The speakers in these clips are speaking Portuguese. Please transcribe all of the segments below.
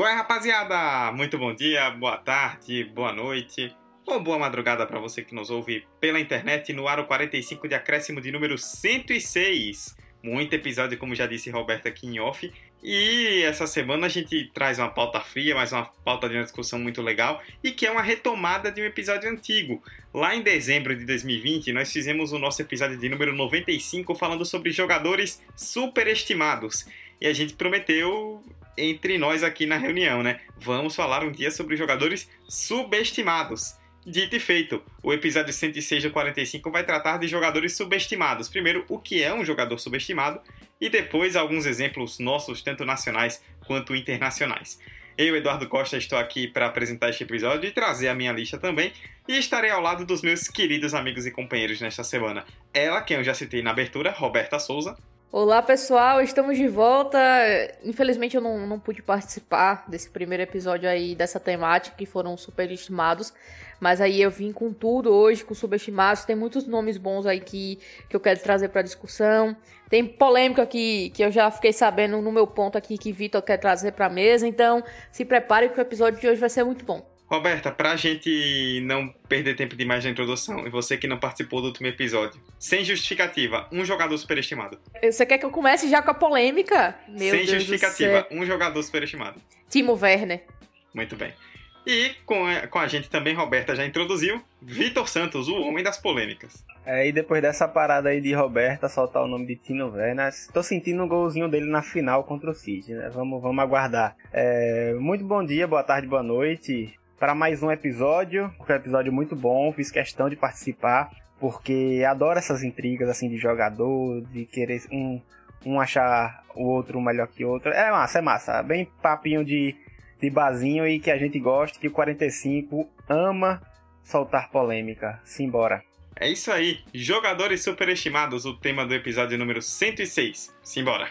Qual é, rapaziada? Muito bom dia, boa tarde, boa noite ou boa madrugada para você que nos ouve pela internet no Aro 45 de acréscimo de número 106. Muito episódio, como já disse Roberto aqui em off. E essa semana a gente traz uma pauta fria, mas uma pauta de uma discussão muito legal e que é uma retomada de um episódio antigo. Lá em dezembro de 2020, nós fizemos o nosso episódio de número 95 falando sobre jogadores superestimados. E a gente prometeu entre nós aqui na reunião, né? Vamos falar um dia sobre jogadores subestimados. Dito e feito, o episódio 106 do 45 vai tratar de jogadores subestimados. Primeiro, o que é um jogador subestimado e depois alguns exemplos nossos, tanto nacionais quanto internacionais. Eu, Eduardo Costa, estou aqui para apresentar este episódio e trazer a minha lista também, e estarei ao lado dos meus queridos amigos e companheiros nesta semana. Ela, quem eu já citei na abertura, Roberta Souza. Olá pessoal, estamos de volta. Infelizmente eu não, não pude participar desse primeiro episódio aí dessa temática que foram superestimados, mas aí eu vim com tudo hoje, com subestimados. Tem muitos nomes bons aí que, que eu quero trazer para discussão. Tem polêmica que, que eu já fiquei sabendo no meu ponto aqui que Vitor quer trazer para mesa, então se prepare que o episódio de hoje vai ser muito bom. Roberta, pra gente não perder tempo demais na introdução, e você que não participou do último episódio, sem justificativa, um jogador superestimado. Você quer que eu comece já com a polêmica? Meu sem Deus justificativa, um jogador superestimado. Timo Werner. Muito bem. E com a, com a gente também, Roberta já introduziu, Vitor Santos, o homem das polêmicas. É, e depois dessa parada aí de Roberta soltar o nome de Tino Werner, tô sentindo um golzinho dele na final contra o City, né? Vamos, vamos aguardar. É, muito bom dia, boa tarde, boa noite para mais um episódio. Foi um episódio muito bom, fiz questão de participar, porque adoro essas intrigas assim de jogador, de querer um, um achar o outro melhor que o outro. É massa, é massa. Bem papinho de, de bazinho e que a gente gosta, que o 45 ama soltar polêmica. Simbora. É isso aí. Jogadores superestimados, o tema do episódio número 106. Simbora.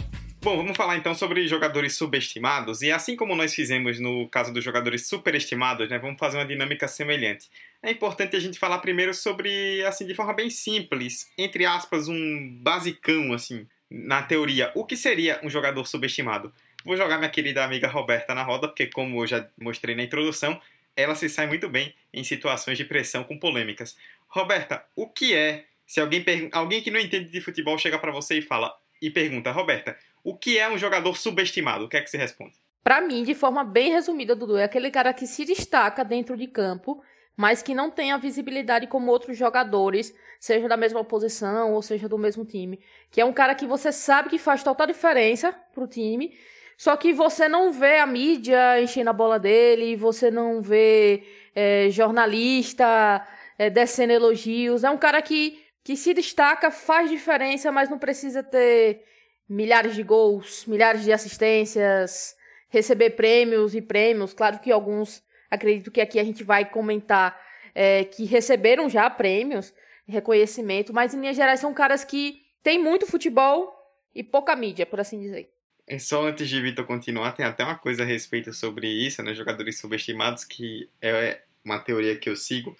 Bom, vamos falar então sobre jogadores subestimados. E assim como nós fizemos no caso dos jogadores superestimados, né, vamos fazer uma dinâmica semelhante. É importante a gente falar primeiro sobre, assim, de forma bem simples, entre aspas, um basicão, assim, na teoria. O que seria um jogador subestimado? Vou jogar minha querida amiga Roberta na roda, porque como eu já mostrei na introdução, ela se sai muito bem em situações de pressão com polêmicas. Roberta, o que é se alguém, alguém que não entende de futebol chega para você e fala e pergunta, Roberta, o que é um jogador subestimado? O que é que você responde? Para mim, de forma bem resumida, Dudu, é aquele cara que se destaca dentro de campo, mas que não tem a visibilidade como outros jogadores, seja da mesma posição ou seja do mesmo time. Que é um cara que você sabe que faz total diferença pro time, só que você não vê a mídia enchendo a bola dele, você não vê é, jornalista é, descendo elogios. É um cara que, que se destaca, faz diferença, mas não precisa ter milhares de gols, milhares de assistências, receber prêmios e prêmios. Claro que alguns, acredito que aqui a gente vai comentar, é, que receberam já prêmios, reconhecimento, mas em linhas gerais são caras que têm muito futebol e pouca mídia, por assim dizer. É só antes de Vitor continuar, tem até uma coisa a respeito sobre isso, né? Jogadores subestimados, que é uma teoria que eu sigo,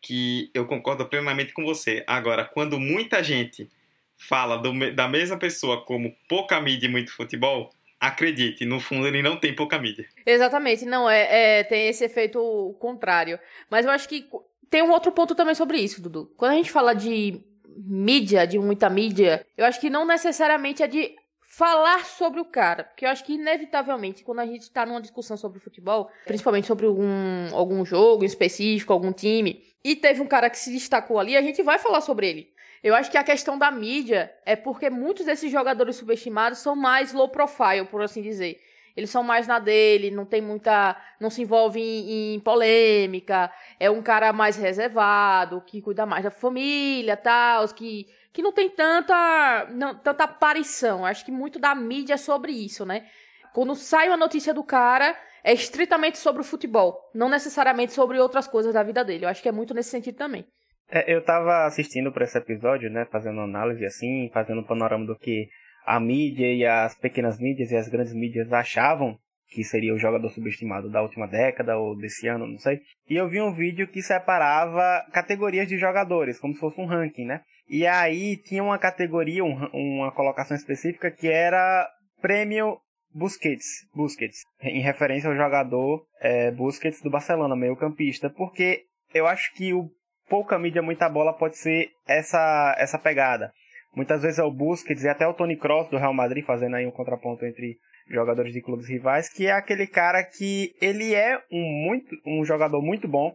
que eu concordo plenamente com você. Agora, quando muita gente fala do, da mesma pessoa como pouca mídia e muito futebol, acredite, no fundo ele não tem pouca mídia. Exatamente, não, é, é, tem esse efeito contrário. Mas eu acho que tem um outro ponto também sobre isso, Dudu. Quando a gente fala de mídia, de muita mídia, eu acho que não necessariamente é de falar sobre o cara, porque eu acho que inevitavelmente quando a gente está numa discussão sobre futebol, principalmente sobre algum, algum jogo específico, algum time, e teve um cara que se destacou ali, a gente vai falar sobre ele. Eu acho que a questão da mídia é porque muitos desses jogadores subestimados são mais low profile, por assim dizer. Eles são mais na dele, não tem muita. não se envolve em, em polêmica, é um cara mais reservado, que cuida mais da família tal, que, que não tem tanta, não, tanta aparição. Acho que muito da mídia é sobre isso, né? Quando sai uma notícia do cara, é estritamente sobre o futebol, não necessariamente sobre outras coisas da vida dele. Eu acho que é muito nesse sentido também. É, eu tava assistindo para esse episódio, né, fazendo análise assim, fazendo um panorama do que a mídia e as pequenas mídias e as grandes mídias achavam que seria o jogador subestimado da última década ou desse ano, não sei. E eu vi um vídeo que separava categorias de jogadores, como se fosse um ranking, né? E aí tinha uma categoria, um, uma colocação específica que era prêmio Busquets, Busquets, em referência ao jogador é, Busquets do Barcelona, meio campista, porque eu acho que o pouca mídia, muita bola pode ser essa, essa pegada. Muitas vezes é o Busquets e até o Tony Kroos do Real Madrid fazendo aí um contraponto entre jogadores de clubes rivais, que é aquele cara que ele é um, muito, um jogador muito bom.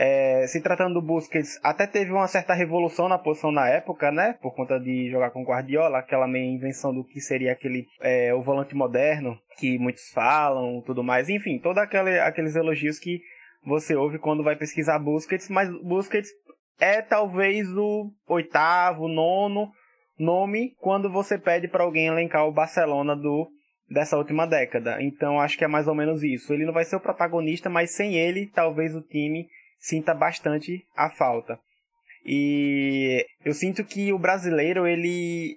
É, se tratando do Busquets, até teve uma certa revolução na posição na época, né? Por conta de jogar com Guardiola, aquela meia invenção do que seria aquele é, o volante moderno, que muitos falam, tudo mais. Enfim, todos aqueles elogios que você ouve quando vai pesquisar Busquets, mas Busquets é talvez o oitavo, nono nome quando você pede para alguém elencar o Barcelona do dessa última década. Então acho que é mais ou menos isso. Ele não vai ser o protagonista, mas sem ele, talvez o time sinta bastante a falta. E eu sinto que o brasileiro ele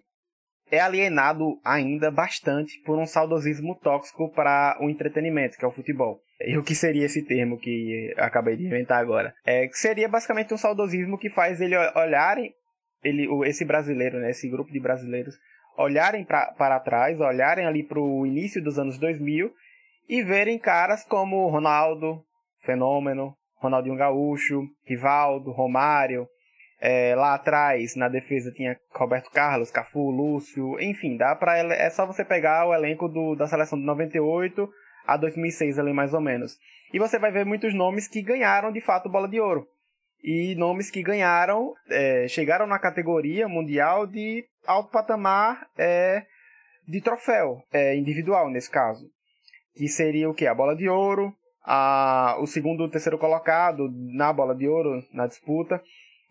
é alienado ainda bastante por um saudosismo tóxico para o entretenimento, que é o futebol. E o que seria esse termo que acabei de inventar agora? É seria basicamente um saudosismo que faz ele olharem ele, esse brasileiro, né, esse grupo de brasileiros olharem pra, para trás, olharem ali para o início dos anos 2000 e verem caras como Ronaldo, Fenômeno, Ronaldinho Gaúcho, Rivaldo, Romário. É, lá atrás, na defesa, tinha Roberto Carlos, Cafu, Lúcio, enfim, dá para é só você pegar o elenco do, da seleção de 98 a 2006 ali mais ou menos. E você vai ver muitos nomes que ganharam de fato bola de ouro. E nomes que ganharam, é, chegaram na categoria mundial de alto patamar é, de troféu é, individual, nesse caso. Que seria o que? A bola de ouro, a, o segundo e terceiro colocado na bola de ouro, na disputa.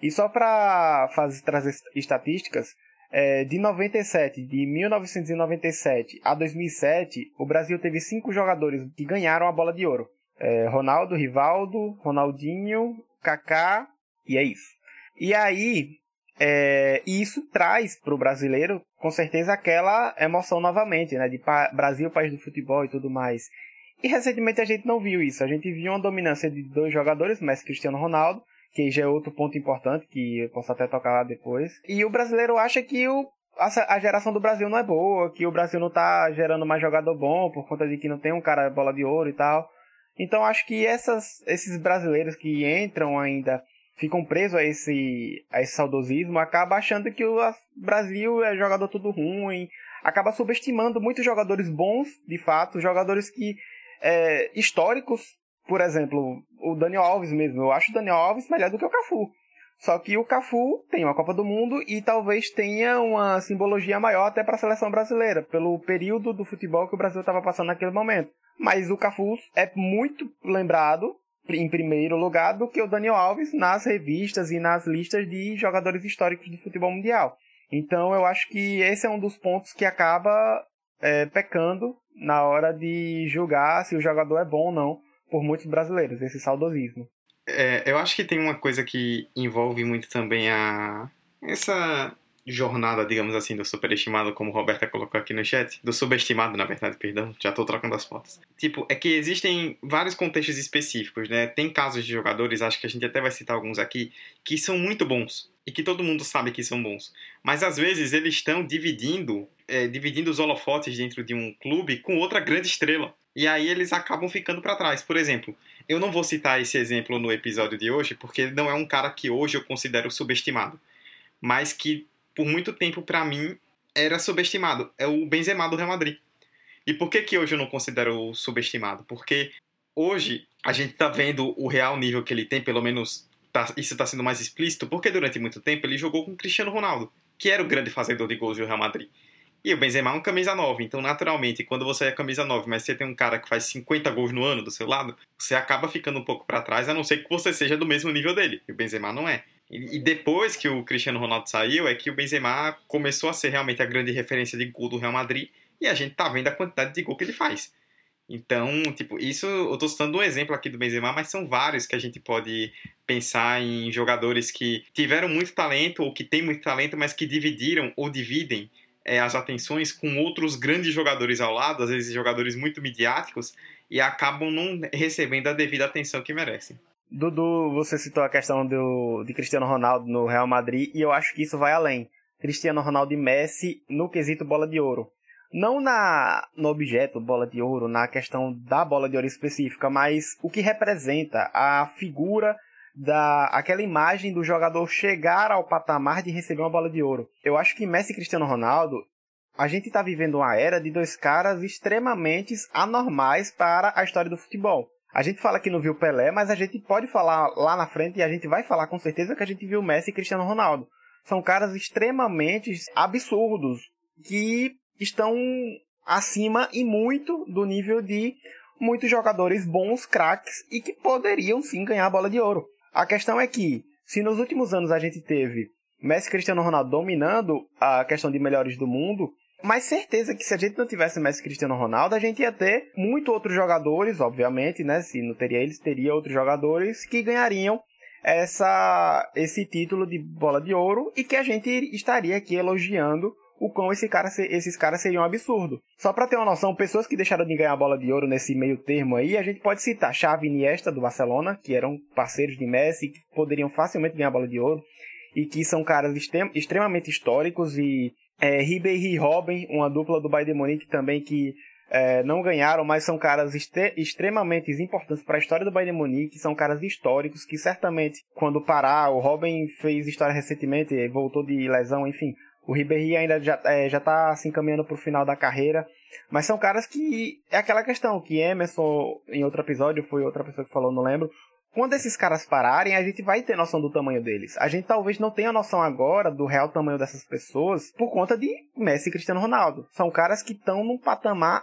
E só para trazer estatísticas, é, de 97, de 1997 a 2007, o Brasil teve cinco jogadores que ganharam a bola de ouro. É, Ronaldo, Rivaldo, Ronaldinho, Kaká, e é isso. E aí, é, e isso traz para o brasileiro, com certeza, aquela emoção novamente, né? De pa Brasil, país do futebol e tudo mais. E recentemente a gente não viu isso. A gente viu uma dominância de dois jogadores, Messi e Cristiano Ronaldo, que já é outro ponto importante, que eu posso até tocar lá depois. E o brasileiro acha que o, a, a geração do Brasil não é boa, que o Brasil não está gerando mais jogador bom, por conta de que não tem um cara bola de ouro e tal. Então acho que essas, esses brasileiros que entram ainda ficam presos a esse, a esse saudosismo, acaba achando que o Brasil é jogador tudo ruim, acaba subestimando muitos jogadores bons, de fato, jogadores que é, históricos, por exemplo, o Daniel Alves mesmo, eu acho o Daniel Alves melhor do que o Cafu. Só que o Cafu tem uma Copa do Mundo e talvez tenha uma simbologia maior até para a seleção brasileira, pelo período do futebol que o Brasil estava passando naquele momento. Mas o Cafu é muito lembrado em primeiro lugar do que o Daniel Alves nas revistas e nas listas de jogadores históricos do futebol mundial. Então eu acho que esse é um dos pontos que acaba é, pecando na hora de julgar se o jogador é bom ou não por muitos brasileiros, esse saudosismo. É, eu acho que tem uma coisa que envolve muito também a essa jornada, digamos assim, do superestimado, como Roberta colocou aqui no chat, do subestimado, na verdade, perdão, já tô trocando as fotos. Tipo, é que existem vários contextos específicos, né? Tem casos de jogadores, acho que a gente até vai citar alguns aqui, que são muito bons e que todo mundo sabe que são bons. Mas às vezes eles estão dividindo, é, dividindo os holofotes dentro de um clube com outra grande estrela. E aí eles acabam ficando para trás. Por exemplo, eu não vou citar esse exemplo no episódio de hoje, porque não é um cara que hoje eu considero subestimado, mas que por muito tempo, para mim, era subestimado. É o Benzema do Real Madrid. E por que, que hoje eu não considero subestimado? Porque hoje a gente tá vendo o real nível que ele tem, pelo menos tá, isso está sendo mais explícito, porque durante muito tempo ele jogou com Cristiano Ronaldo, que era o grande fazedor de gols do Real Madrid. E o Benzema é um camisa 9, então naturalmente, quando você é camisa 9, mas você tem um cara que faz 50 gols no ano do seu lado, você acaba ficando um pouco para trás, a não ser que você seja do mesmo nível dele. E o Benzema não é. E depois que o Cristiano Ronaldo saiu, é que o Benzema começou a ser realmente a grande referência de gol do Real Madrid. e a gente tá vendo a quantidade de gol que ele faz. Então, tipo, isso eu tô citando um exemplo aqui do Benzema, mas são vários que a gente pode pensar em jogadores que tiveram muito talento ou que têm muito talento, mas que dividiram ou dividem é, as atenções com outros grandes jogadores ao lado, às vezes jogadores muito midiáticos, e acabam não recebendo a devida atenção que merecem. Dudu, você citou a questão do, de Cristiano Ronaldo no Real Madrid, e eu acho que isso vai além. Cristiano Ronaldo e Messi no quesito bola de ouro não na no objeto bola de ouro, na questão da bola de ouro específica, mas o que representa a figura da aquela imagem do jogador chegar ao patamar de receber uma bola de ouro. Eu acho que Messi e Cristiano Ronaldo, a gente está vivendo uma era de dois caras extremamente anormais para a história do futebol. A gente fala que não viu Pelé, mas a gente pode falar lá na frente e a gente vai falar com certeza que a gente viu Messi e Cristiano Ronaldo. São caras extremamente absurdos que estão acima e muito do nível de muitos jogadores bons, craques e que poderiam sim ganhar a bola de ouro. A questão é que, se nos últimos anos a gente teve Messi e Cristiano Ronaldo dominando a questão de melhores do mundo, mas certeza que se a gente não tivesse Messi e Cristiano Ronaldo, a gente ia ter muito outros jogadores, obviamente, né? Se não teria eles, teria outros jogadores que ganhariam essa, esse título de bola de ouro e que a gente estaria aqui elogiando o quão esse cara, esses caras seriam um absurdo. Só para ter uma noção, pessoas que deixaram de ganhar a bola de ouro nesse meio termo aí, a gente pode citar Xavi e Iniesta do Barcelona, que eram parceiros de Messi, que poderiam facilmente ganhar a bola de ouro, e que são caras extremamente históricos, e é, e Robin, uma dupla do Bayern de Munique também, que é, não ganharam, mas são caras extremamente importantes para a história do Bayern de Munique, são caras históricos que certamente, quando parar, o Robin fez história recentemente, voltou de lesão, enfim, o Ribéry ainda já, é, já tá se encaminhando pro final da carreira. Mas são caras que. É aquela questão que Emerson, em outro episódio, foi outra pessoa que falou, não lembro. Quando esses caras pararem, a gente vai ter noção do tamanho deles. A gente talvez não tenha noção agora do real tamanho dessas pessoas por conta de Messi e Cristiano Ronaldo. São caras que estão num patamar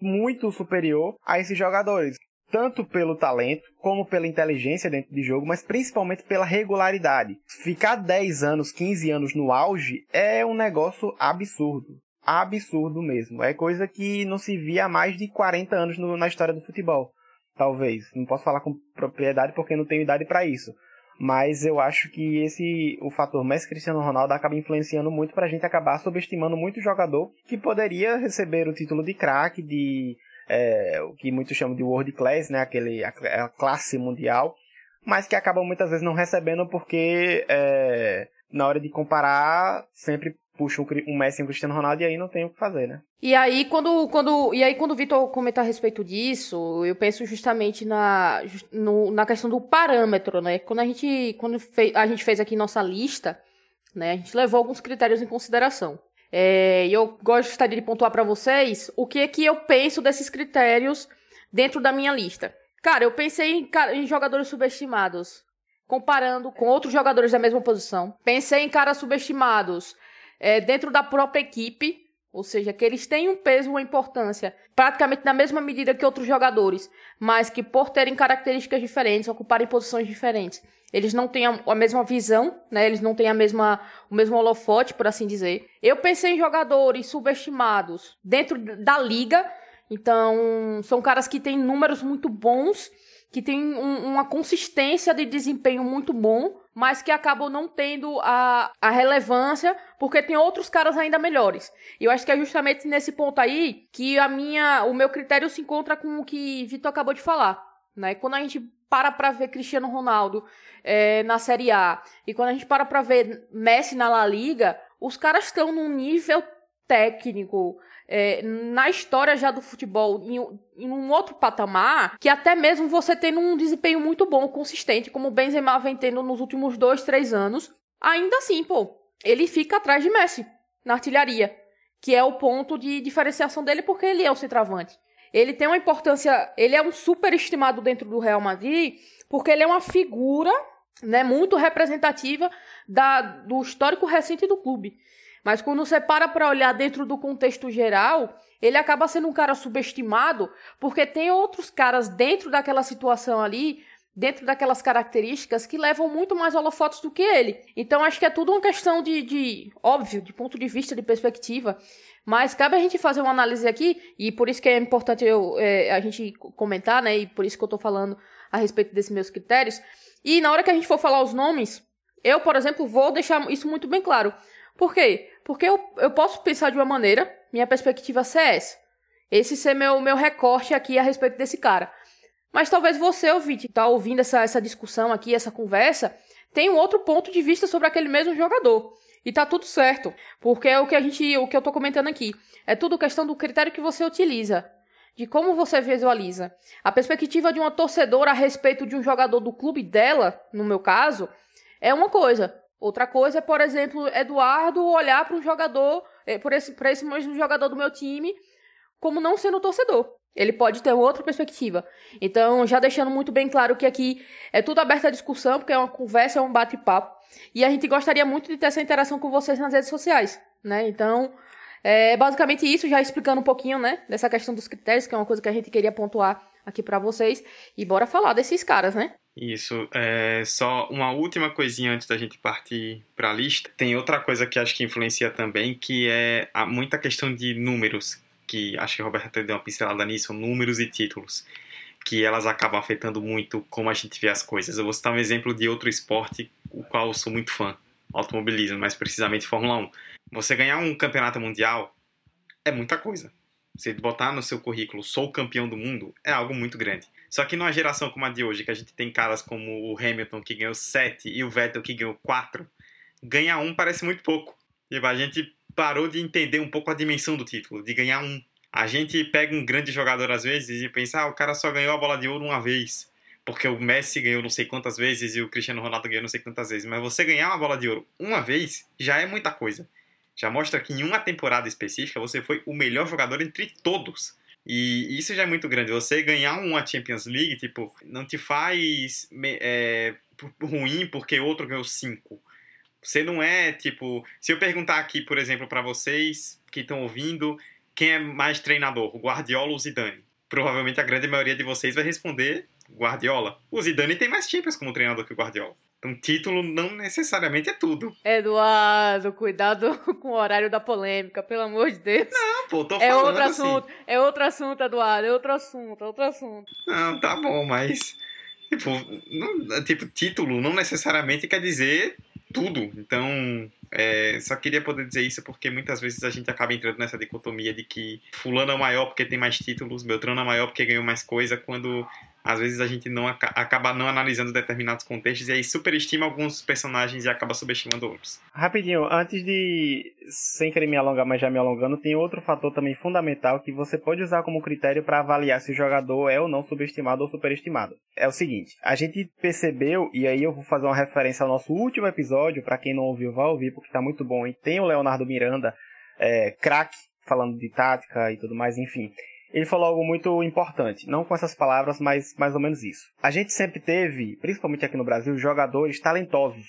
muito superior a esses jogadores tanto pelo talento como pela inteligência dentro de jogo, mas principalmente pela regularidade. Ficar 10 anos, 15 anos no auge é um negócio absurdo. Absurdo mesmo. É coisa que não se via há mais de 40 anos no, na história do futebol. Talvez. Não posso falar com propriedade porque não tenho idade para isso. Mas eu acho que esse o fator Messi Cristiano Ronaldo acaba influenciando muito para a gente acabar subestimando muito o jogador que poderia receber o título de craque, de é, o que muitos chamam de world class, né, aquele, a, a, classe mundial, mas que acabam muitas vezes não recebendo porque é, na hora de comparar sempre puxa um, Messi e um Cristiano Ronaldo e aí não tem o que fazer, né? E aí quando, quando, e aí, quando o Vitor comentar a respeito disso, eu penso justamente na, no, na questão do parâmetro, né? Quando a gente, quando fez, a gente fez aqui nossa lista, né, a gente levou alguns critérios em consideração. É, eu gostaria de pontuar para vocês o que é que eu penso desses critérios dentro da minha lista. Cara, eu pensei em, em jogadores subestimados, comparando com outros jogadores da mesma posição. Pensei em caras subestimados é, dentro da própria equipe, ou seja, que eles têm um peso, uma importância, praticamente na mesma medida que outros jogadores, mas que por terem características diferentes, ocuparem posições diferentes, eles não têm a, a, mesma visão, né? Eles não têm a mesma, o mesmo holofote, por assim dizer. Eu pensei em jogadores subestimados dentro da liga. Então, são caras que têm números muito bons, que têm um, uma consistência de desempenho muito bom, mas que acabam não tendo a, a relevância porque tem outros caras ainda melhores. E eu acho que é justamente nesse ponto aí que a minha, o meu critério se encontra com o que Vitor acabou de falar. Né? Quando a gente para para ver Cristiano Ronaldo é, na Série A e quando a gente para para ver Messi na La Liga, os caras estão num nível técnico, é, na história já do futebol, em, em, um outro patamar, que até mesmo você tendo um desempenho muito bom, consistente, como o Benzema vem tendo nos últimos dois, três anos, ainda assim, pô, ele fica atrás de Messi na artilharia, que é o ponto de diferenciação dele, porque ele é o centroavante ele tem uma importância, ele é um super estimado dentro do Real Madrid, porque ele é uma figura, né, muito representativa da, do histórico recente do clube. Mas quando você para para olhar dentro do contexto geral, ele acaba sendo um cara subestimado, porque tem outros caras dentro daquela situação ali dentro daquelas características que levam muito mais holofotos do que ele. Então acho que é tudo uma questão de, de óbvio, de ponto de vista, de perspectiva. Mas cabe a gente fazer uma análise aqui, e por isso que é importante eu, é, a gente comentar, né? E por isso que eu tô falando a respeito desses meus critérios. E na hora que a gente for falar os nomes, eu, por exemplo, vou deixar isso muito bem claro. Por quê? Porque eu, eu posso pensar de uma maneira, minha perspectiva ser essa. Esse ser meu, meu recorte aqui a respeito desse cara. Mas talvez você, ouvinte, que tá ouvindo essa, essa discussão aqui, essa conversa, tenha um outro ponto de vista sobre aquele mesmo jogador. E tá tudo certo. Porque é o que a gente, o que eu tô comentando aqui. É tudo questão do critério que você utiliza. De como você visualiza. A perspectiva de uma torcedora a respeito de um jogador do clube dela, no meu caso, é uma coisa. Outra coisa é, por exemplo, Eduardo olhar para um jogador, é, por esse, para esse mesmo jogador do meu time, como não sendo torcedor. Ele pode ter outra perspectiva. Então, já deixando muito bem claro que aqui é tudo aberto à discussão, porque é uma conversa, é um bate-papo. E a gente gostaria muito de ter essa interação com vocês nas redes sociais, né? Então, é basicamente isso, já explicando um pouquinho, né, dessa questão dos critérios, que é uma coisa que a gente queria pontuar aqui para vocês. E bora falar desses caras, né? Isso. É só uma última coisinha antes da gente partir para a lista. Tem outra coisa que acho que influencia também, que é a, muita questão de números, que acho que a Roberta deu uma pincelada nisso, números e títulos, que elas acabam afetando muito como a gente vê as coisas. Eu vou citar um exemplo de outro esporte, o qual eu sou muito fã, automobilismo, mais precisamente Fórmula 1. Você ganhar um campeonato mundial é muita coisa. Você botar no seu currículo, sou campeão do mundo, é algo muito grande. Só que numa geração como a de hoje, que a gente tem caras como o Hamilton, que ganhou 7, e o Vettel, que ganhou 4, ganhar um parece muito pouco. Tipo, a gente parou de entender um pouco a dimensão do título, de ganhar um. A gente pega um grande jogador às vezes e pensa, ah, o cara só ganhou a bola de ouro uma vez. Porque o Messi ganhou não sei quantas vezes e o Cristiano Ronaldo ganhou não sei quantas vezes. Mas você ganhar uma bola de ouro uma vez já é muita coisa já mostra que em uma temporada específica você foi o melhor jogador entre todos. E isso já é muito grande. Você ganhar uma Champions League, tipo, não te faz é, ruim porque outro ganhou cinco. Você não é, tipo... Se eu perguntar aqui, por exemplo, para vocês que estão ouvindo, quem é mais treinador, o Guardiola ou o Zidane? Provavelmente a grande maioria de vocês vai responder Guardiola. O Zidane tem mais Champions como treinador que o Guardiola. Um título não necessariamente é tudo. Eduardo, cuidado com o horário da polêmica, pelo amor de Deus. Não, pô, tô é falando outro assim. assunto, é outro assunto, Eduardo, é outro assunto, é outro assunto. Não, tá bom, mas tipo, não, tipo, título não necessariamente quer dizer tudo. Então, é, só queria poder dizer isso porque muitas vezes a gente acaba entrando nessa dicotomia de que fulano é maior porque tem mais títulos, Beltrano é maior porque ganhou mais coisa, quando às vezes a gente não acaba não analisando determinados contextos e aí superestima alguns personagens e acaba subestimando outros. Rapidinho, antes de, sem querer me alongar, mas já me alongando, tem outro fator também fundamental que você pode usar como critério para avaliar se o jogador é ou não subestimado ou superestimado. É o seguinte, a gente percebeu, e aí eu vou fazer uma referência ao nosso último episódio, para quem não ouviu, vai ouvir, porque tá muito bom, e tem o Leonardo Miranda, é, craque, falando de tática e tudo mais, enfim ele falou algo muito importante. Não com essas palavras, mas mais ou menos isso. A gente sempre teve, principalmente aqui no Brasil, jogadores talentosos.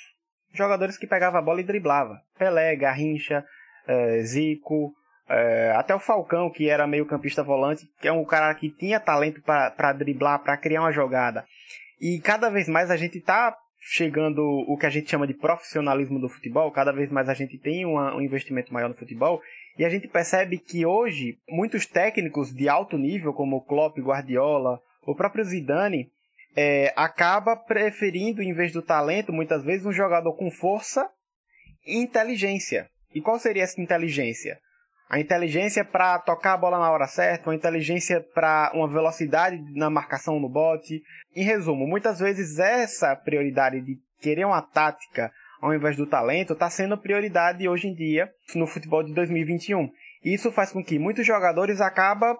Jogadores que pegavam a bola e driblava. Pelé, Garrincha, é, Zico, é, até o Falcão, que era meio campista volante, que é um cara que tinha talento para driblar, para criar uma jogada. E cada vez mais a gente está chegando o que a gente chama de profissionalismo do futebol, cada vez mais a gente tem um investimento maior no futebol, e a gente percebe que hoje muitos técnicos de alto nível, como Klopp, Guardiola, o próprio Zidane, é, acaba preferindo, em vez do talento, muitas vezes, um jogador com força e inteligência. E qual seria essa inteligência? A inteligência para tocar a bola na hora certa, uma inteligência para uma velocidade na marcação no bote. Em resumo, muitas vezes essa prioridade de querer uma tática ao invés do talento está sendo prioridade hoje em dia no futebol de 2021. Isso faz com que muitos jogadores acabam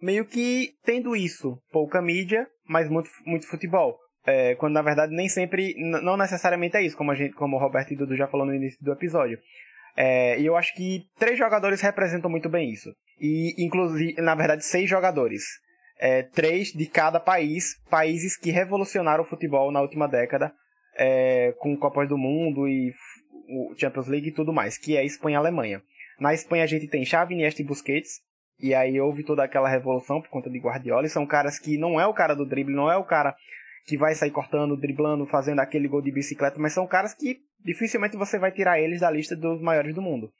meio que tendo isso, pouca mídia, mas muito, muito futebol. É, quando na verdade nem sempre, não necessariamente é isso, como, a gente, como o Roberto e Dudu já falou no início do episódio. É, e eu acho que três jogadores representam muito bem isso. E, inclusive, na verdade, seis jogadores. É, três de cada país, países que revolucionaram o futebol na última década, é, com Copas do Mundo e o Champions League e tudo mais, que é Espanha e Alemanha. Na Espanha a gente tem Xavi, Iniesta e Busquets, e aí houve toda aquela revolução por conta de Guardiola, e são caras que não é o cara do drible, não é o cara que vai sair cortando, driblando, fazendo aquele gol de bicicleta, mas são caras que dificilmente você vai tirar eles da lista dos maiores do mundo.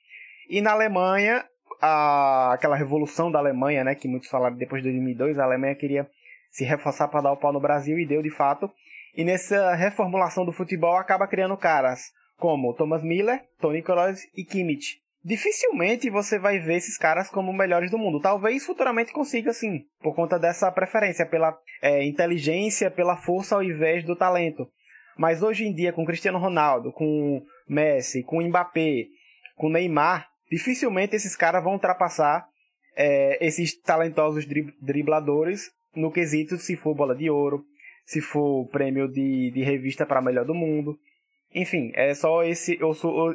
E na Alemanha, a, aquela revolução da Alemanha, né, que muitos falaram depois de 2002, a Alemanha queria se reforçar para dar o pau no Brasil e deu de fato. E nessa reformulação do futebol acaba criando caras como Thomas Miller, Tony Kroos e Kimmich. Dificilmente você vai ver esses caras como melhores do mundo. Talvez futuramente consiga sim, por conta dessa preferência pela é, inteligência, pela força ao invés do talento. Mas hoje em dia, com Cristiano Ronaldo, com Messi, com Mbappé, com Neymar, dificilmente esses caras vão ultrapassar é, esses talentosos dribladores no quesito se for bola de ouro, se for prêmio de, de revista para melhor do mundo. Enfim, é só esse,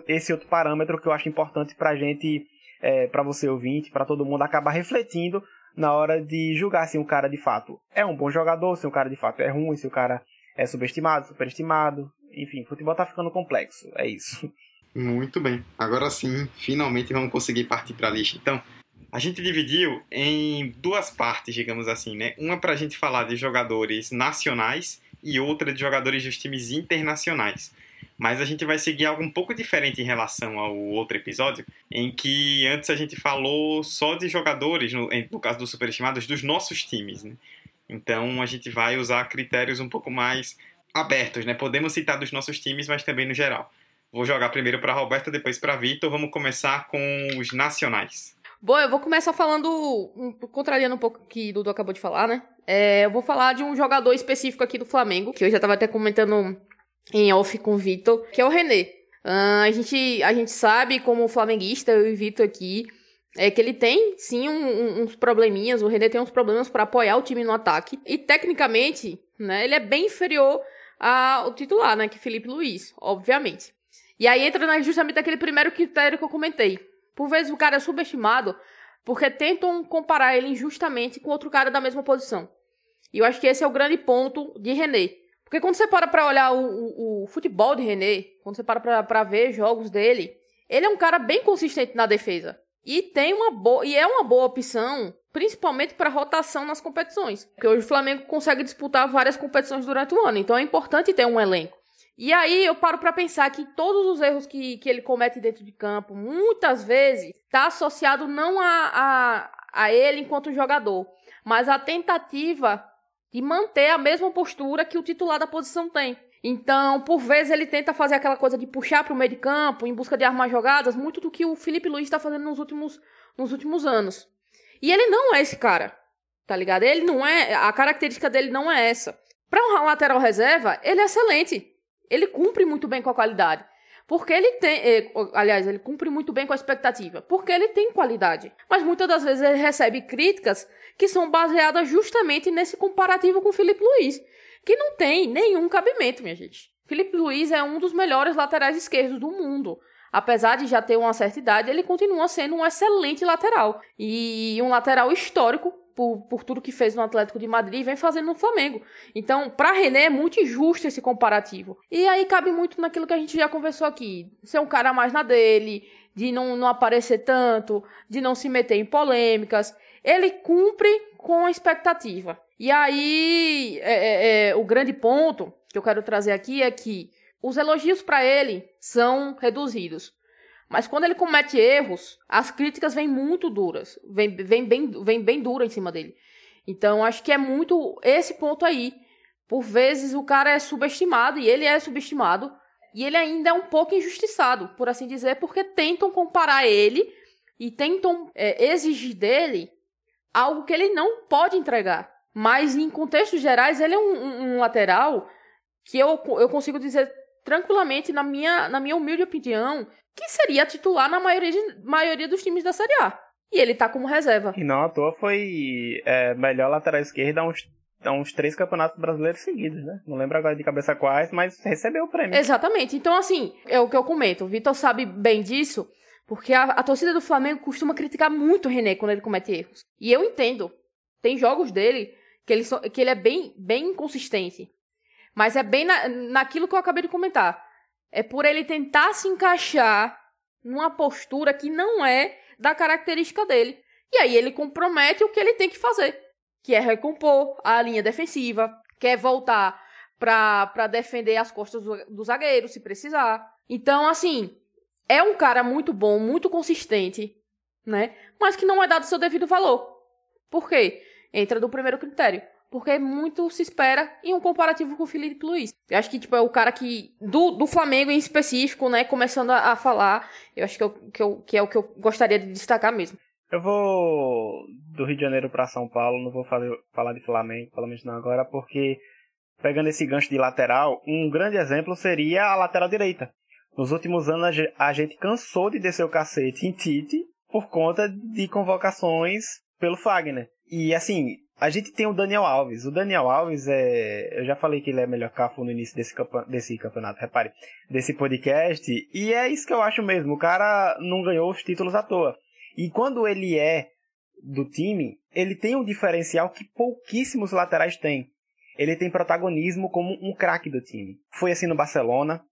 esse outro parâmetro que eu acho importante para gente, é, para você ouvinte, para todo mundo acabar refletindo na hora de julgar se um cara de fato é um bom jogador, se um cara de fato é ruim, se o cara é subestimado, superestimado. Enfim, futebol tá ficando complexo, é isso. Muito bem. Agora sim, finalmente vamos conseguir partir para a lista. Então, a gente dividiu em duas partes, digamos assim, né? Uma para a gente falar de jogadores nacionais e outra de jogadores dos times internacionais. Mas a gente vai seguir algo um pouco diferente em relação ao outro episódio, em que antes a gente falou só de jogadores, no, no caso dos superestimados, dos nossos times, né? Então a gente vai usar critérios um pouco mais abertos, né? Podemos citar dos nossos times, mas também no geral. Vou jogar primeiro para Roberta, depois para Vitor. Vamos começar com os nacionais. Bom, eu vou começar falando, contrariando um pouco o que Dudu acabou de falar, né? É, eu vou falar de um jogador específico aqui do Flamengo, que eu já estava até comentando em off com o Vitor, que é o René. Uh, a, gente, a gente sabe, como flamenguista, eu e Vitor aqui, é que ele tem sim um, uns probleminhas, o René tem uns problemas para apoiar o time no ataque. E tecnicamente, né, ele é bem inferior ao titular, né, que é Felipe Luiz, obviamente. E aí entra justamente aquele primeiro critério que eu comentei. Por vezes o cara é subestimado porque tentam comparar ele injustamente com outro cara da mesma posição. E eu acho que esse é o grande ponto de René. Porque quando você para pra olhar o, o, o futebol de René, quando você para pra, pra ver jogos dele, ele é um cara bem consistente na defesa. E tem uma boa e é uma boa opção, principalmente para rotação nas competições, porque hoje o Flamengo consegue disputar várias competições durante o ano, então é importante ter um elenco. E aí eu paro para pensar que todos os erros que, que ele comete dentro de campo, muitas vezes, está associado não a, a, a ele enquanto jogador, mas a tentativa de manter a mesma postura que o titular da posição tem. Então, por vezes, ele tenta fazer aquela coisa de puxar para o meio de campo, em busca de armar jogadas, muito do que o Felipe Luiz está fazendo nos últimos, nos últimos anos. E ele não é esse cara, tá ligado? Ele não é. A característica dele não é essa. Para um lateral reserva, ele é excelente ele cumpre muito bem com a qualidade. Porque ele tem. Eh, aliás, ele cumpre muito bem com a expectativa. Porque ele tem qualidade. Mas muitas das vezes ele recebe críticas que são baseadas justamente nesse comparativo com o Felipe Luiz. Que não tem nenhum cabimento, minha gente. Felipe Luiz é um dos melhores laterais esquerdos do mundo. Apesar de já ter uma certa idade, ele continua sendo um excelente lateral. E um lateral histórico por, por tudo que fez no Atlético de Madrid e vem fazendo no Flamengo. Então, para René é muito injusto esse comparativo. E aí cabe muito naquilo que a gente já conversou aqui. Ser um cara mais na dele, de não, não aparecer tanto, de não se meter em polêmicas. Ele cumpre com a expectativa. E aí, é, é, é, o grande ponto que eu quero trazer aqui é que os elogios para ele são reduzidos. Mas quando ele comete erros, as críticas vêm muito duras. Vem, bem, vem bem dura em cima dele. Então, acho que é muito esse ponto aí. Por vezes o cara é subestimado, e ele é subestimado, e ele ainda é um pouco injustiçado, por assim dizer, porque tentam comparar ele e tentam é, exigir dele algo que ele não pode entregar. Mas em contextos gerais, ele é um, um, um lateral que eu, eu consigo dizer tranquilamente, na minha, na minha humilde opinião, que seria titular na maioria, de, maioria dos times da Série A. E ele tá como reserva. E não à toa foi é, melhor lateral esquerda há uns, há uns três campeonatos brasileiros seguidos, né? Não lembro agora de cabeça quais, mas recebeu o prêmio. Exatamente. Então, assim, é o que eu comento. O Vitor sabe bem disso, porque a, a torcida do Flamengo costuma criticar muito o René quando ele comete erros. E eu entendo. Tem jogos dele que ele, so, que ele é bem, bem inconsistente. Mas é bem na, naquilo que eu acabei de comentar. É por ele tentar se encaixar numa postura que não é da característica dele. E aí ele compromete o que ele tem que fazer, que é recompor a linha defensiva, quer voltar pra defender as costas do, do zagueiro, se precisar. Então, assim, é um cara muito bom, muito consistente, né? Mas que não é dado seu devido valor. Por quê? Entra do primeiro critério. Porque muito se espera em um comparativo com o Felipe Luiz. Eu acho que, tipo, é o cara que. Do, do Flamengo em específico, né? Começando a, a falar. Eu acho que, eu, que, eu, que é o que eu gostaria de destacar mesmo. Eu vou do Rio de Janeiro para São Paulo, não vou fazer, falar de Flamengo, pelo menos não agora, porque pegando esse gancho de lateral, um grande exemplo seria a lateral direita. Nos últimos anos a gente cansou de descer o cacete em Tite por conta de convocações pelo Fagner. E assim, a gente tem o Daniel Alves. O Daniel Alves é. Eu já falei que ele é melhor cafo no início desse, desse campeonato, repare, desse podcast. E é isso que eu acho mesmo. O cara não ganhou os títulos à toa. E quando ele é do time, ele tem um diferencial que pouquíssimos laterais têm. Ele tem protagonismo como um craque do time. Foi assim no Barcelona,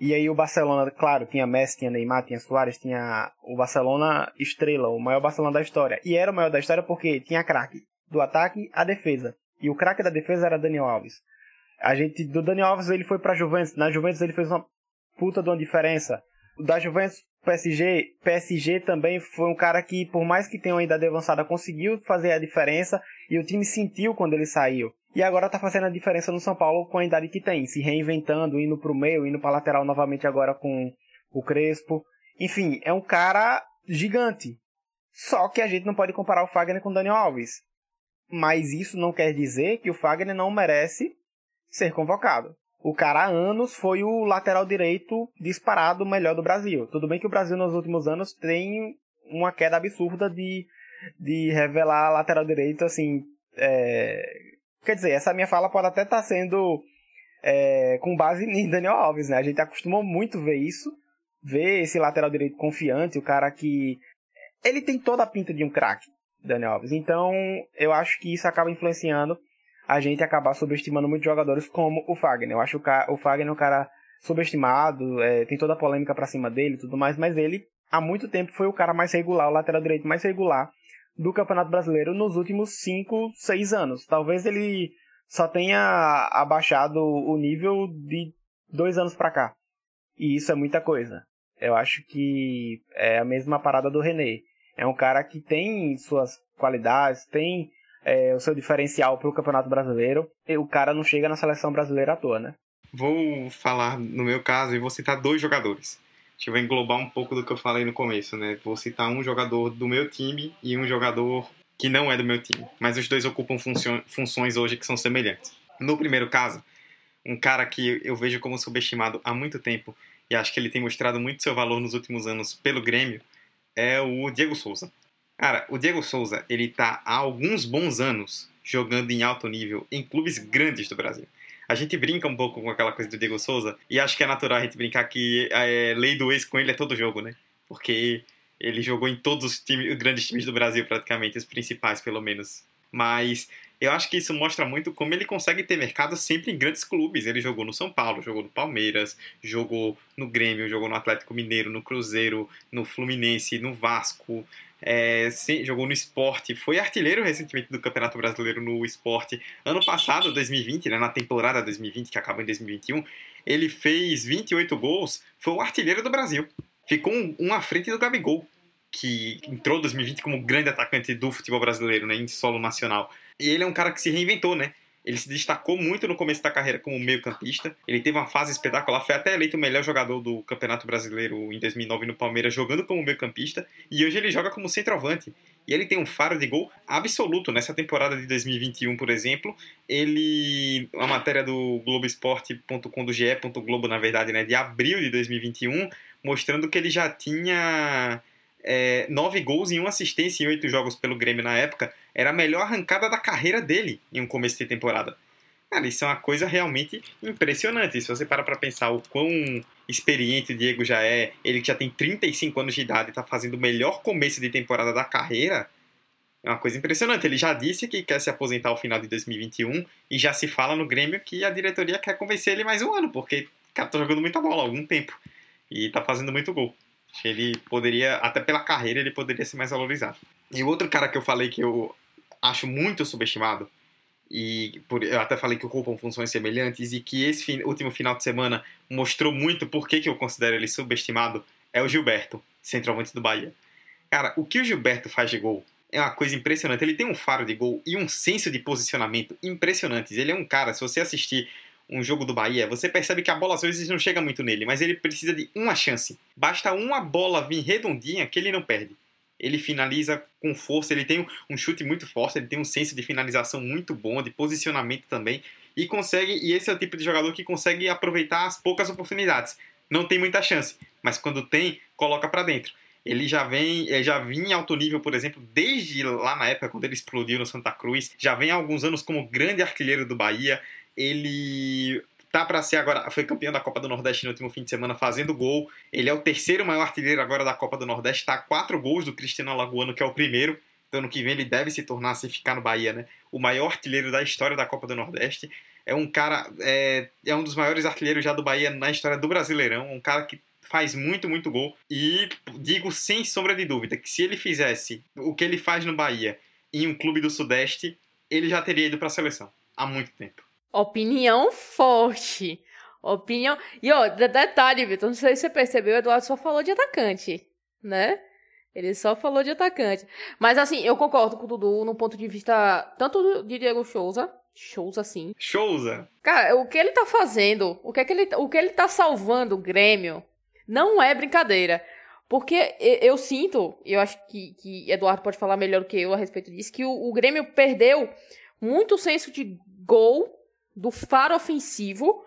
e aí o Barcelona, claro, tinha Messi, tinha Neymar, tinha Suárez, tinha o Barcelona estrela, o maior Barcelona da história. E era o maior da história porque tinha craque do ataque à defesa. E o craque da defesa era Daniel Alves. A gente do Daniel Alves ele foi para Juventus, na Juventus ele fez uma puta de uma diferença. Da Juventus PSG, PSG também foi um cara que por mais que tenha uma idade avançada conseguiu fazer a diferença e o time sentiu quando ele saiu. E agora tá fazendo a diferença no São Paulo com a idade que tem, se reinventando, indo pro meio, indo pra lateral novamente agora com o Crespo. Enfim, é um cara gigante. Só que a gente não pode comparar o Fagner com o Daniel Alves. Mas isso não quer dizer que o Fagner não merece ser convocado. O cara há anos foi o lateral direito disparado melhor do Brasil. Tudo bem que o Brasil nos últimos anos tem uma queda absurda de, de revelar lateral direito, assim, é, Quer dizer, essa minha fala pode até estar tá sendo é, com base em Daniel Alves, né? A gente acostumou muito ver isso, ver esse lateral direito confiante, o cara que. Ele tem toda a pinta de um craque, Daniel Alves. Então, eu acho que isso acaba influenciando a gente acabar subestimando muitos jogadores como o Fagner. Eu acho o, o Fagner um cara subestimado, é, tem toda a polêmica pra cima dele e tudo mais, mas ele, há muito tempo, foi o cara mais regular, o lateral direito mais regular do Campeonato Brasileiro nos últimos 5, 6 anos. Talvez ele só tenha abaixado o nível de dois anos para cá. E isso é muita coisa. Eu acho que é a mesma parada do René. É um cara que tem suas qualidades, tem é, o seu diferencial para o Campeonato Brasileiro. E o cara não chega na seleção brasileira à toa, né? Vou falar no meu caso e vou citar dois jogadores gente vai englobar um pouco do que eu falei no começo, né? Vou citar um jogador do meu time e um jogador que não é do meu time, mas os dois ocupam funções hoje que são semelhantes. No primeiro caso, um cara que eu vejo como subestimado há muito tempo e acho que ele tem mostrado muito seu valor nos últimos anos pelo Grêmio é o Diego Souza. Cara, o Diego Souza, ele tá há alguns bons anos jogando em alto nível em clubes grandes do Brasil. A gente brinca um pouco com aquela coisa do Diego Souza, e acho que é natural a gente brincar que é, lei do ex com ele é todo jogo, né? Porque ele jogou em todos os, times, os grandes times do Brasil, praticamente, os principais, pelo menos. Mas eu acho que isso mostra muito como ele consegue ter mercado sempre em grandes clubes. Ele jogou no São Paulo, jogou no Palmeiras, jogou no Grêmio, jogou no Atlético Mineiro, no Cruzeiro, no Fluminense, no Vasco é, sim, jogou no esporte, foi artilheiro recentemente do Campeonato Brasileiro no esporte. Ano passado, 2020, né, na temporada 2020, que acabou em 2021, ele fez 28 gols, foi o artilheiro do Brasil. Ficou um, à frente do Gabigol, que entrou em 2020 como grande atacante do futebol brasileiro, né, em solo nacional. E ele é um cara que se reinventou, né? Ele se destacou muito no começo da carreira como meio-campista. Ele teve uma fase espetacular, foi até eleito o melhor jogador do Campeonato Brasileiro em 2009 no Palmeiras, jogando como meio-campista. E hoje ele joga como centroavante. E ele tem um faro de gol absoluto. Nessa temporada de 2021, por exemplo, ele. A matéria do Globoesporte.com do GE. Globo, na verdade, né, de abril de 2021, mostrando que ele já tinha é, nove gols e uma assistência em oito jogos pelo Grêmio na época, era a melhor arrancada da carreira dele em um começo de temporada. Cara, isso é uma coisa realmente impressionante. Se você para pra pensar o quão experiente o Diego já é, ele que já tem 35 anos de idade e tá fazendo o melhor começo de temporada da carreira, é uma coisa impressionante. Ele já disse que quer se aposentar ao final de 2021 e já se fala no Grêmio que a diretoria quer convencer ele mais um ano, porque cara tá jogando muita bola há algum tempo e tá fazendo muito gol. Ele poderia, até pela carreira, ele poderia ser mais valorizado. E outro cara que eu falei que eu acho muito subestimado, e por, eu até falei que ocupam funções semelhantes e que esse último final de semana mostrou muito por que eu considero ele subestimado, é o Gilberto, centroavante do Bahia. Cara, o que o Gilberto faz de gol é uma coisa impressionante. Ele tem um faro de gol e um senso de posicionamento impressionantes. Ele é um cara, se você assistir um jogo do Bahia, você percebe que a bola às vezes não chega muito nele, mas ele precisa de uma chance. Basta uma bola vir redondinha que ele não perde ele finaliza com força, ele tem um chute muito forte, ele tem um senso de finalização muito bom, de posicionamento também, e consegue, e esse é o tipo de jogador que consegue aproveitar as poucas oportunidades. Não tem muita chance, mas quando tem, coloca para dentro. Ele já vem, já vinha em alto nível, por exemplo, desde lá na época quando ele explodiu no Santa Cruz, já vem há alguns anos como grande artilheiro do Bahia. Ele tá para ser agora, foi campeão da Copa do Nordeste no último fim de semana fazendo gol. Ele é o terceiro maior artilheiro agora da Copa do Nordeste, tá a quatro gols do Cristiano Alagoano, que é o primeiro. Então no que vem ele deve se tornar, se ficar no Bahia, né? O maior artilheiro da história da Copa do Nordeste. É um cara, é, é um dos maiores artilheiros já do Bahia na história do Brasileirão. Um cara que faz muito, muito gol. E digo sem sombra de dúvida que se ele fizesse o que ele faz no Bahia em um clube do Sudeste, ele já teria ido para a seleção há muito tempo. Opinião forte. Opinião. E ó, detalhe, Vitor, não sei se você percebeu, o Eduardo só falou de atacante, né? Ele só falou de atacante. Mas assim, eu concordo com o Dudu no ponto de vista tanto de Diego Souza, Souza assim. Souza. Cara, o que ele tá fazendo, o que é que ele, o que ele tá salvando o Grêmio, não é brincadeira. Porque eu sinto, eu acho que, que Eduardo pode falar melhor do que eu a respeito disso, que o, o Grêmio perdeu muito senso de gol do faro ofensivo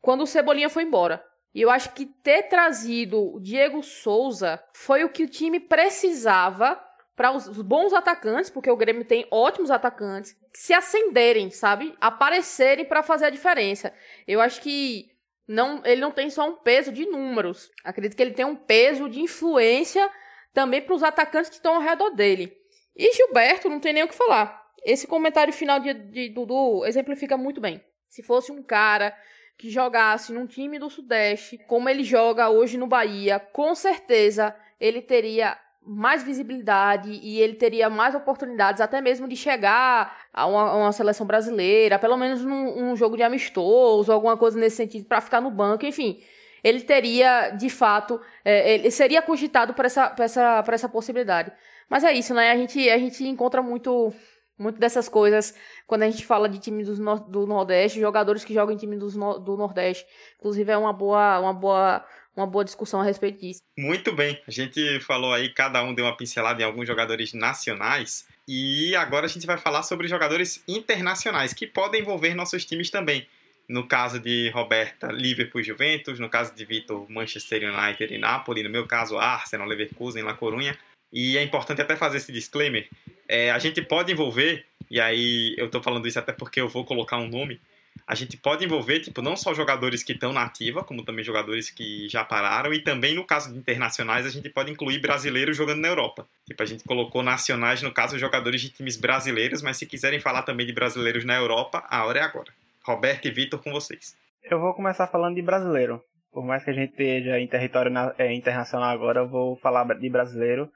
quando o Cebolinha foi embora. E eu acho que ter trazido o Diego Souza foi o que o time precisava para os bons atacantes, porque o Grêmio tem ótimos atacantes, se acenderem, sabe? Aparecerem para fazer a diferença. Eu acho que não, ele não tem só um peso de números. Acredito que ele tem um peso de influência também para os atacantes que estão ao redor dele. E Gilberto, não tem nem o que falar. Esse comentário final de, de Dudu exemplifica muito bem. Se fosse um cara que jogasse num time do Sudeste, como ele joga hoje no Bahia, com certeza ele teria mais visibilidade e ele teria mais oportunidades, até mesmo de chegar a uma, a uma seleção brasileira, pelo menos num, num, jogo de amistoso, alguma coisa nesse sentido, para ficar no banco, enfim. Ele teria, de fato, é, ele seria cogitado para essa, essa, essa possibilidade. Mas é isso, né? A gente, a gente encontra muito muito dessas coisas quando a gente fala de time do, do Nordeste, jogadores que jogam em time do, do Nordeste. Inclusive é uma boa, uma boa, uma boa discussão a respeito disso. Muito bem, a gente falou aí, cada um deu uma pincelada em alguns jogadores nacionais. E agora a gente vai falar sobre jogadores internacionais que podem envolver nossos times também. No caso de Roberta, Liverpool Juventus. No caso de Vitor, Manchester United e Napoli. No meu caso, Arsenal, Leverkusen, La Corunha. E é importante até fazer esse disclaimer é, a gente pode envolver, e aí eu tô falando isso até porque eu vou colocar um nome, a gente pode envolver, tipo, não só jogadores que estão na ativa, como também jogadores que já pararam, e também no caso de internacionais, a gente pode incluir brasileiros jogando na Europa. Tipo, a gente colocou nacionais, no caso, jogadores de times brasileiros, mas se quiserem falar também de brasileiros na Europa, a hora é agora. Roberto e Vitor com vocês. Eu vou começar falando de brasileiro. Por mais que a gente esteja em território é, internacional agora, eu vou falar de brasileiro.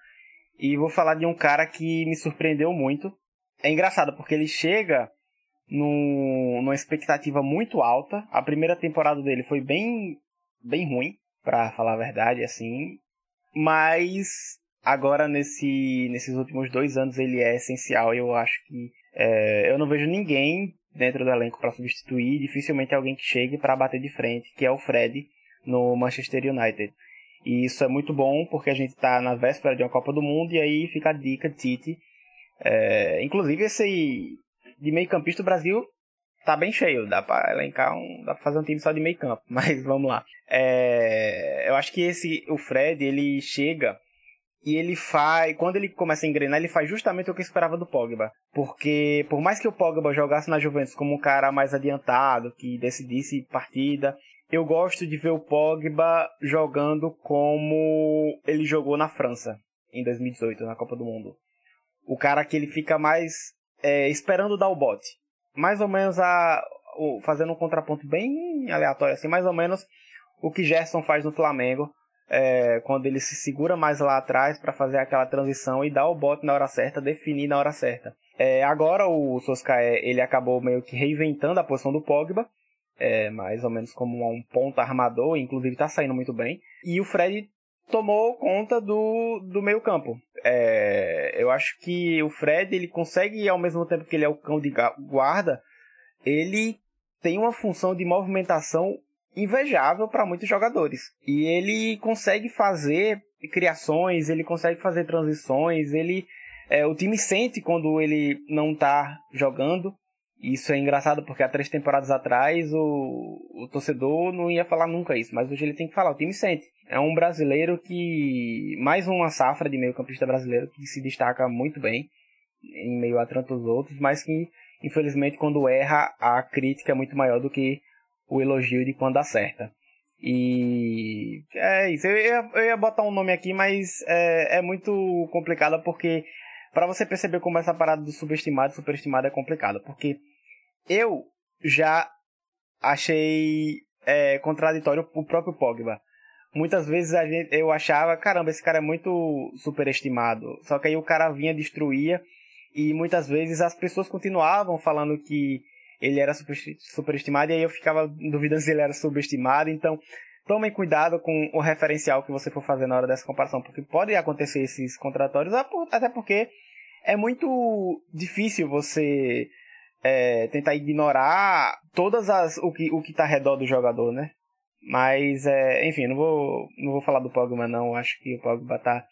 E vou falar de um cara que me surpreendeu muito. É engraçado porque ele chega num, numa expectativa muito alta. A primeira temporada dele foi bem, bem ruim, para falar a verdade, assim. Mas agora nesse, nesses últimos dois anos ele é essencial. Eu acho que é, eu não vejo ninguém dentro do elenco para substituir. Dificilmente alguém que chegue para bater de frente, que é o Fred no Manchester United. E isso é muito bom porque a gente está na véspera de uma Copa do Mundo e aí fica a dica, Tite. É, inclusive esse de meio campista do Brasil tá bem cheio, dá para elencar um, dá para fazer um time só de meio campo, mas vamos lá. É, eu acho que esse o Fred ele chega e ele faz, quando ele começa a engrenar, ele faz justamente o que eu esperava do Pogba, porque por mais que o Pogba jogasse na Juventus como um cara mais adiantado, que decidisse partida, eu gosto de ver o Pogba jogando como ele jogou na França em 2018, na Copa do Mundo. O cara que ele fica mais é, esperando dar o bote. Mais ou menos a, o, fazendo um contraponto bem aleatório, assim, mais ou menos o que Gerson faz no Flamengo é, quando ele se segura mais lá atrás para fazer aquela transição e dar o bote na hora certa, definir na hora certa. É, agora o Soskaé, ele acabou meio que reinventando a posição do Pogba, é, mais ou menos como um ponto armador, inclusive está saindo muito bem. E o Fred tomou conta do, do meio campo. É, eu acho que o Fred, ele consegue, ao mesmo tempo que ele é o cão de guarda, ele tem uma função de movimentação invejável para muitos jogadores. E ele consegue fazer criações, ele consegue fazer transições, ele é, o time sente quando ele não está jogando. Isso é engraçado porque há três temporadas atrás o, o torcedor não ia falar nunca isso, mas hoje ele tem que falar, o time sente. É um brasileiro que. Mais uma safra de meio-campista brasileiro que se destaca muito bem em meio a tantos outros, mas que, infelizmente, quando erra, a crítica é muito maior do que o elogio de quando acerta. E é isso. Eu ia, eu ia botar um nome aqui, mas é, é muito complicado porque para você perceber como essa parada do subestimado e superestimado é complicada. Porque eu já achei é, contraditório o próprio Pogba. Muitas vezes a gente, eu achava, caramba, esse cara é muito superestimado. Só que aí o cara vinha, destruía. E muitas vezes as pessoas continuavam falando que ele era superestimado e aí eu ficava duvidando se ele era subestimado. Então, tomem cuidado com o referencial que você for fazer na hora dessa comparação, porque pode acontecer esses contratórios, até porque é muito difícil você é, tentar ignorar todas as o que o que está ao redor do jogador, né? Mas, é, enfim, não vou, não vou falar do Pogba, não. Acho que o Pogba tá,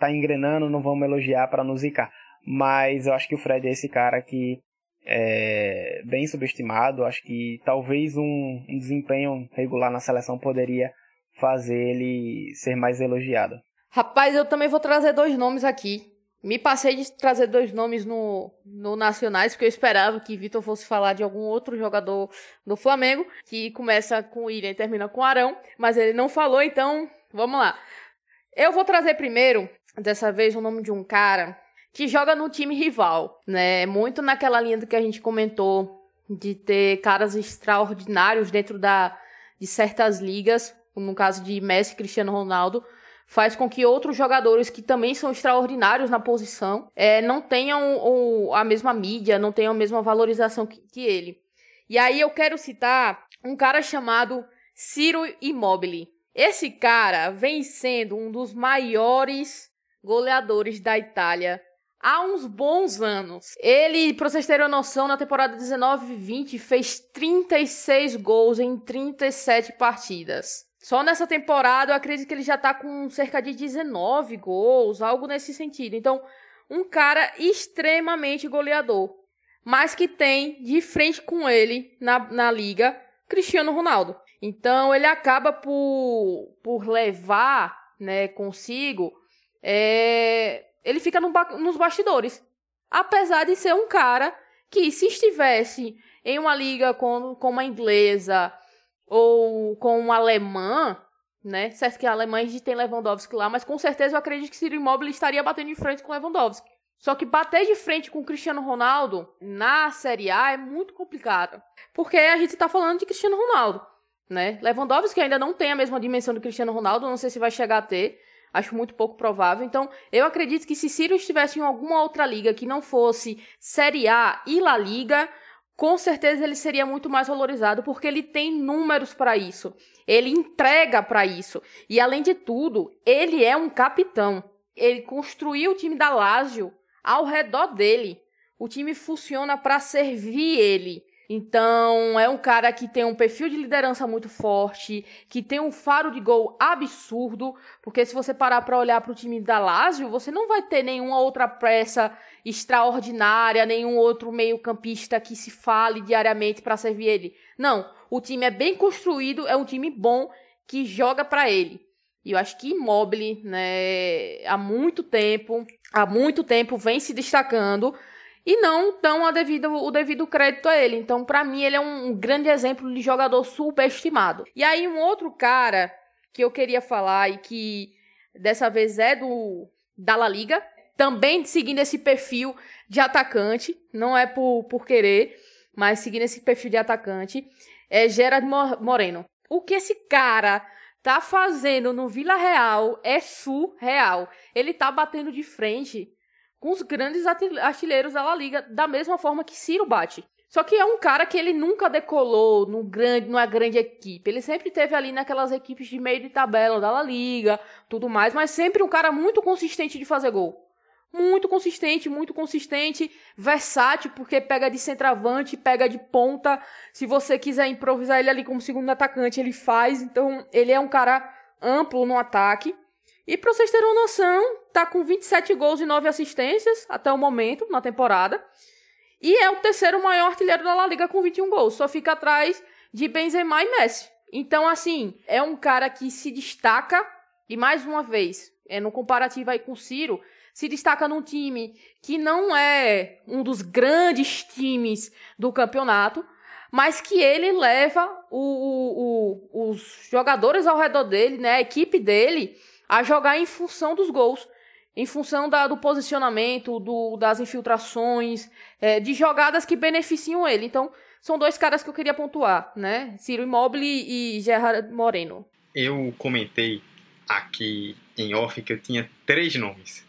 tá engrenando, não vamos elogiar para nos zicar. Mas eu acho que o Fred é esse cara que é, bem subestimado. Acho que talvez um, um desempenho regular na seleção poderia fazer ele ser mais elogiado. Rapaz, eu também vou trazer dois nomes aqui. Me passei de trazer dois nomes no, no Nacionais, porque eu esperava que Vitor fosse falar de algum outro jogador do Flamengo, que começa com William e termina com Arão, mas ele não falou, então vamos lá. Eu vou trazer primeiro, dessa vez, o nome de um cara que joga no time rival, né? Muito naquela linha do que a gente comentou de ter caras extraordinários dentro da, de certas ligas, no caso de Messi Cristiano Ronaldo, faz com que outros jogadores que também são extraordinários na posição é, não tenham a mesma mídia, não tenham a mesma valorização que, que ele. E aí eu quero citar um cara chamado Ciro Immobile. Esse cara vem sendo um dos maiores goleadores da Itália há uns bons anos. Ele, pra vocês terem noção, na temporada 19 e 20 fez 36 gols em 37 partidas. Só nessa temporada eu acredito que ele já tá com cerca de 19 gols, algo nesse sentido. Então, um cara extremamente goleador. Mas que tem de frente com ele na, na liga Cristiano Ronaldo. Então ele acaba por, por levar né, consigo é, ele fica no, nos bastidores. Apesar de ser um cara que, se estivesse em uma liga com, com a inglesa ou com uma alemã, né? Certo que a Alemanha a gente tem Lewandowski lá, mas com certeza eu acredito que Ciro Immobile estaria batendo de frente com Lewandowski. Só que bater de frente com o Cristiano Ronaldo na Série A é muito complicado. Porque a gente tá falando de Cristiano Ronaldo, né? Lewandowski ainda não tem a mesma dimensão do Cristiano Ronaldo, não sei se vai chegar a ter. Acho muito pouco provável. Então, eu acredito que se Ciro estivesse em alguma outra liga que não fosse Série A e La Liga, com certeza ele seria muito mais valorizado porque ele tem números para isso. Ele entrega para isso. E além de tudo, ele é um capitão. Ele construiu o time da Lazio ao redor dele. O time funciona para servir ele. Então, é um cara que tem um perfil de liderança muito forte, que tem um faro de gol absurdo, porque se você parar para olhar para o time da Lazio, você não vai ter nenhuma outra peça extraordinária, nenhum outro meio-campista que se fale diariamente para servir ele. Não, o time é bem construído, é um time bom que joga para ele. E eu acho que Immobile, né, há muito tempo, há muito tempo vem se destacando e não dão a devido, o devido crédito a ele. Então, para mim, ele é um grande exemplo de jogador subestimado. E aí, um outro cara que eu queria falar e que dessa vez é do da La Liga, também seguindo esse perfil de atacante, não é por, por querer, mas seguindo esse perfil de atacante, é Gerard Moreno. O que esse cara tá fazendo no Vila Real é surreal. Ele tá batendo de frente com os grandes artilheiros da La Liga, da mesma forma que Ciro bate. Só que é um cara que ele nunca decolou no grande, numa grande equipe. Ele sempre teve ali naquelas equipes de meio de tabela da La Liga, tudo mais, mas sempre um cara muito consistente de fazer gol. Muito consistente, muito consistente, versátil, porque pega de centroavante, pega de ponta. Se você quiser improvisar ele ali como segundo atacante, ele faz. Então, ele é um cara amplo no ataque. E para vocês terem uma noção, tá com 27 gols e 9 assistências até o momento na temporada. E é o terceiro maior artilheiro da La Liga com 21 gols. Só fica atrás de Benzema e Messi. Então, assim, é um cara que se destaca. E mais uma vez, é no comparativo aí com o Ciro, se destaca num time que não é um dos grandes times do campeonato, mas que ele leva o, o, o, os jogadores ao redor dele, né, a equipe dele, a jogar em função dos gols em função da, do posicionamento, do, das infiltrações, é, de jogadas que beneficiam ele. Então, são dois caras que eu queria pontuar, né? Ciro Immobile e Gerard Moreno. Eu comentei aqui em off que eu tinha três nomes.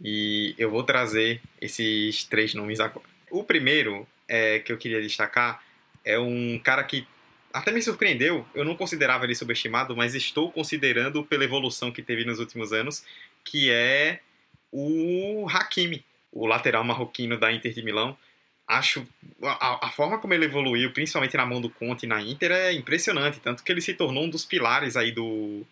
E eu vou trazer esses três nomes agora. O primeiro é, que eu queria destacar é um cara que até me surpreendeu. Eu não considerava ele subestimado, mas estou considerando pela evolução que teve nos últimos anos, que é o Hakimi, o lateral marroquino da Inter de Milão. Acho a, a, forma como ele evoluiu, principalmente na mão do Conte na Inter, é impressionante. Tanto que ele se tornou um dos pilares aí do,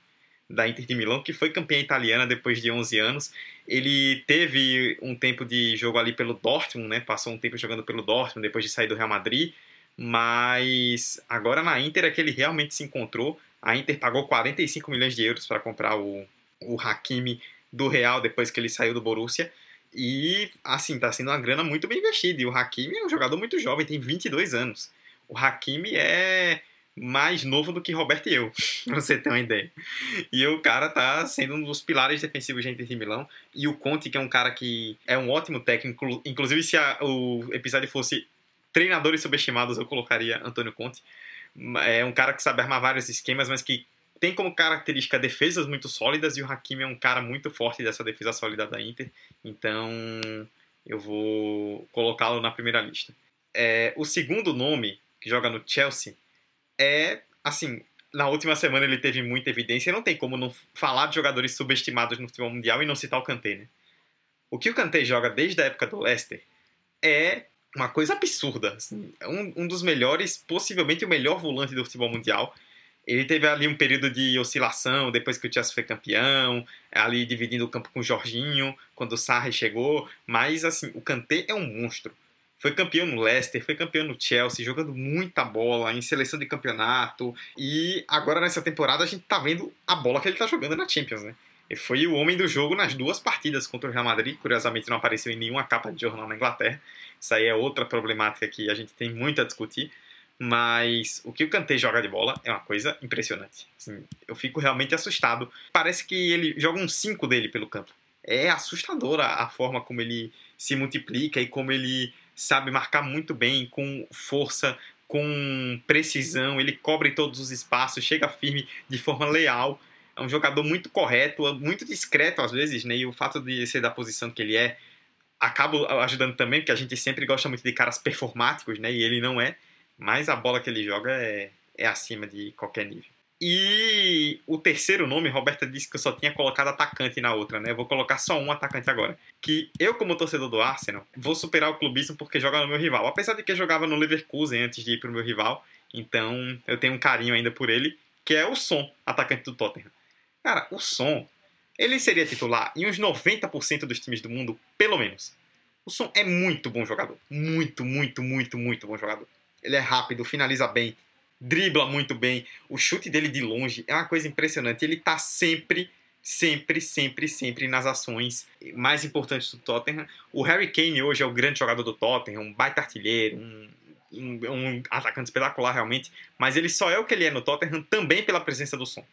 da Inter de Milão, que foi campeã italiana depois de 11 anos. Ele teve um tempo de jogo ali pelo Dortmund, né? Passou um tempo jogando pelo Dortmund depois de sair do Real Madrid. Mas agora na Inter é que ele realmente se encontrou. A Inter pagou 45 milhões de euros para comprar o, o Hakimi do Real depois que ele saiu do Borussia. E, assim, tá sendo uma grana muito bem investida. E o Hakimi é um jogador muito jovem, tem 22 anos. O Hakimi é mais novo do que Roberto e eu, pra você ter uma ideia. E o cara tá sendo um dos pilares defensivos da Inter de Milão. E o Conte, que é um cara que é um ótimo técnico. Inclusive, se a, o episódio fosse treinadores subestimados, eu colocaria Antônio Conte. É um cara que sabe armar vários esquemas, mas que tem como característica defesas muito sólidas e o Hakimi é um cara muito forte dessa defesa sólida da Inter, então eu vou colocá-lo na primeira lista. É, o segundo nome que joga no Chelsea é, assim, na última semana ele teve muita evidência, não tem como não falar de jogadores subestimados no futebol mundial e não citar o Kanté, né? O que o Kanté joga desde a época do Leicester é uma coisa absurda. Assim, é um, um dos melhores, possivelmente o melhor volante do futebol mundial. Ele teve ali um período de oscilação depois que o Chelsea foi campeão, ali dividindo o campo com o Jorginho, quando o Sarri chegou, mas assim, o Kanté é um monstro. Foi campeão no Leicester, foi campeão no Chelsea, jogando muita bola em seleção de campeonato, e agora nessa temporada a gente tá vendo a bola que ele tá jogando na Champions, né? Ele foi o homem do jogo nas duas partidas contra o Real Madrid, curiosamente não apareceu em nenhuma capa de jornal na Inglaterra. Isso aí é outra problemática que a gente tem muito a discutir. Mas o que o Kanté joga de bola é uma coisa impressionante. Assim, eu fico realmente assustado. Parece que ele joga um 5 dele pelo campo. É assustadora a forma como ele se multiplica e como ele sabe marcar muito bem, com força, com precisão. Ele cobre todos os espaços, chega firme de forma leal. É um jogador muito correto, muito discreto às vezes, né? E o fato de ser da posição que ele é acaba ajudando também, porque a gente sempre gosta muito de caras performáticos, né? E ele não é. Mas a bola que ele joga é, é acima de qualquer nível. E o terceiro nome, Roberta disse que eu só tinha colocado atacante na outra, né? Eu vou colocar só um atacante agora. Que eu, como torcedor do Arsenal, vou superar o clubismo porque joga no meu rival. Apesar de que eu jogava no Leverkusen antes de ir pro meu rival, então eu tenho um carinho ainda por ele, que é o Som, atacante do Tottenham. Cara, o Som, ele seria titular em uns 90% dos times do mundo, pelo menos. O Som é muito bom jogador. Muito, muito, muito, muito bom jogador. Ele é rápido, finaliza bem, dribla muito bem. O chute dele de longe é uma coisa impressionante. Ele tá sempre, sempre, sempre, sempre nas ações mais importantes do Tottenham. O Harry Kane hoje é o grande jogador do Tottenham, um baita artilheiro, um, um, um atacante espetacular realmente. Mas ele só é o que ele é no Tottenham também pela presença do som.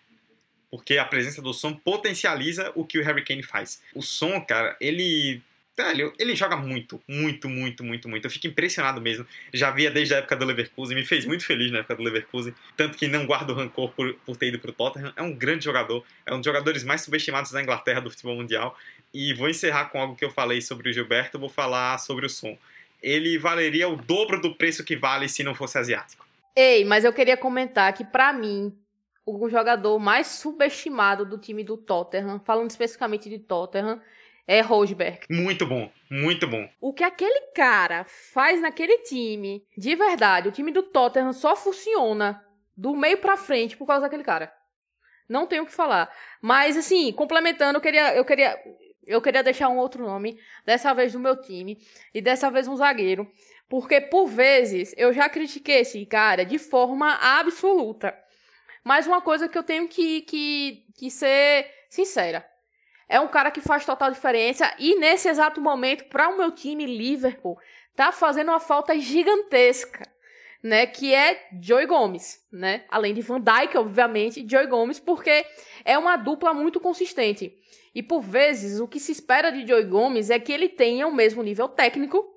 Porque a presença do som potencializa o que o Harry Kane faz. O som, cara, ele Velho, ele joga muito, muito, muito, muito, muito. Eu fico impressionado mesmo. Já via desde a época do Leverkusen, me fez muito feliz na época do Leverkusen. Tanto que não guardo rancor por, por ter ido pro Tottenham. É um grande jogador, é um dos jogadores mais subestimados da Inglaterra do futebol mundial. E vou encerrar com algo que eu falei sobre o Gilberto, vou falar sobre o som. Ele valeria o dobro do preço que vale se não fosse asiático. Ei, mas eu queria comentar que, para mim, o jogador mais subestimado do time do Tottenham, falando especificamente de Tottenham, é Rosberg. Muito bom, muito bom. O que aquele cara faz naquele time, de verdade, o time do Tottenham só funciona do meio para frente por causa daquele cara. Não tenho o que falar. Mas assim, complementando, eu queria, eu queria, eu queria deixar um outro nome, dessa vez do meu time e dessa vez um zagueiro, porque por vezes eu já critiquei esse cara de forma absoluta. Mas uma coisa que eu tenho que, que, que ser sincera é um cara que faz total diferença e nesse exato momento, para o meu time Liverpool, tá fazendo uma falta gigantesca, né? Que é Joey Gomes, né? Além de Van Dijk, obviamente, Joey Gomes, porque é uma dupla muito consistente. E por vezes o que se espera de Joey Gomes é que ele tenha o mesmo nível técnico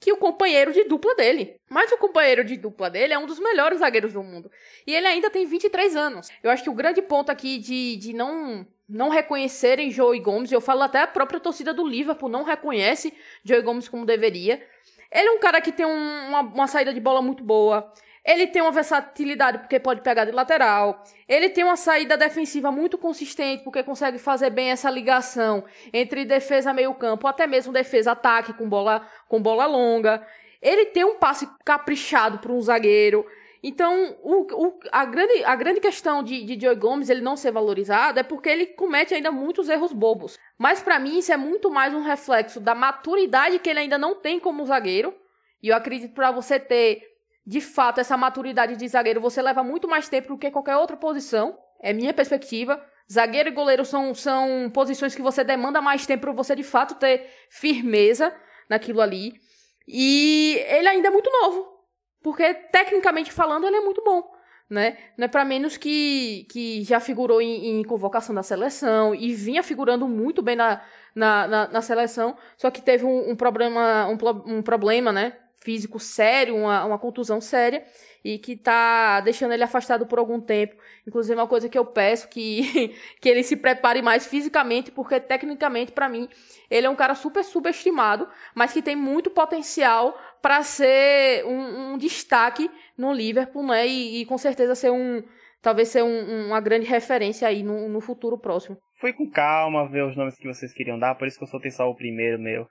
que o companheiro de dupla dele. Mas o companheiro de dupla dele é um dos melhores zagueiros do mundo. E ele ainda tem 23 anos. Eu acho que o grande ponto aqui de, de não não reconhecerem Joey Gomes, eu falo até a própria torcida do Liverpool não reconhece Joey Gomes como deveria. Ele é um cara que tem um, uma, uma saída de bola muito boa. Ele tem uma versatilidade porque pode pegar de lateral. Ele tem uma saída defensiva muito consistente porque consegue fazer bem essa ligação entre defesa meio campo, até mesmo defesa ataque com bola com bola longa. Ele tem um passe caprichado para um zagueiro. Então, o, o, a, grande, a grande questão de, de Gomes ele não ser valorizado é porque ele comete ainda muitos erros bobos. Mas para mim isso é muito mais um reflexo da maturidade que ele ainda não tem como zagueiro. E eu acredito para você ter, de fato, essa maturidade de zagueiro, você leva muito mais tempo do que qualquer outra posição. É minha perspectiva. Zagueiro e goleiro são, são posições que você demanda mais tempo para você, de fato, ter firmeza naquilo ali. E ele ainda é muito novo. Porque, tecnicamente falando, ele é muito bom. Né? Não é para menos que, que já figurou em, em, convocação da seleção e vinha figurando muito bem na, na, na, na seleção, só que teve um, um problema, um, um, problema, né? Físico sério, uma, uma contusão séria, e que tá deixando ele afastado por algum tempo. Inclusive, uma coisa que eu peço que, que ele se prepare mais fisicamente, porque tecnicamente, para mim, ele é um cara super subestimado, mas que tem muito potencial para ser um, um, destaque no Liverpool, né? E, e, com certeza ser um. Talvez ser um, uma grande referência aí no, no futuro próximo. Fui com calma ver os nomes que vocês queriam dar, por isso que eu soltei só o primeiro meu.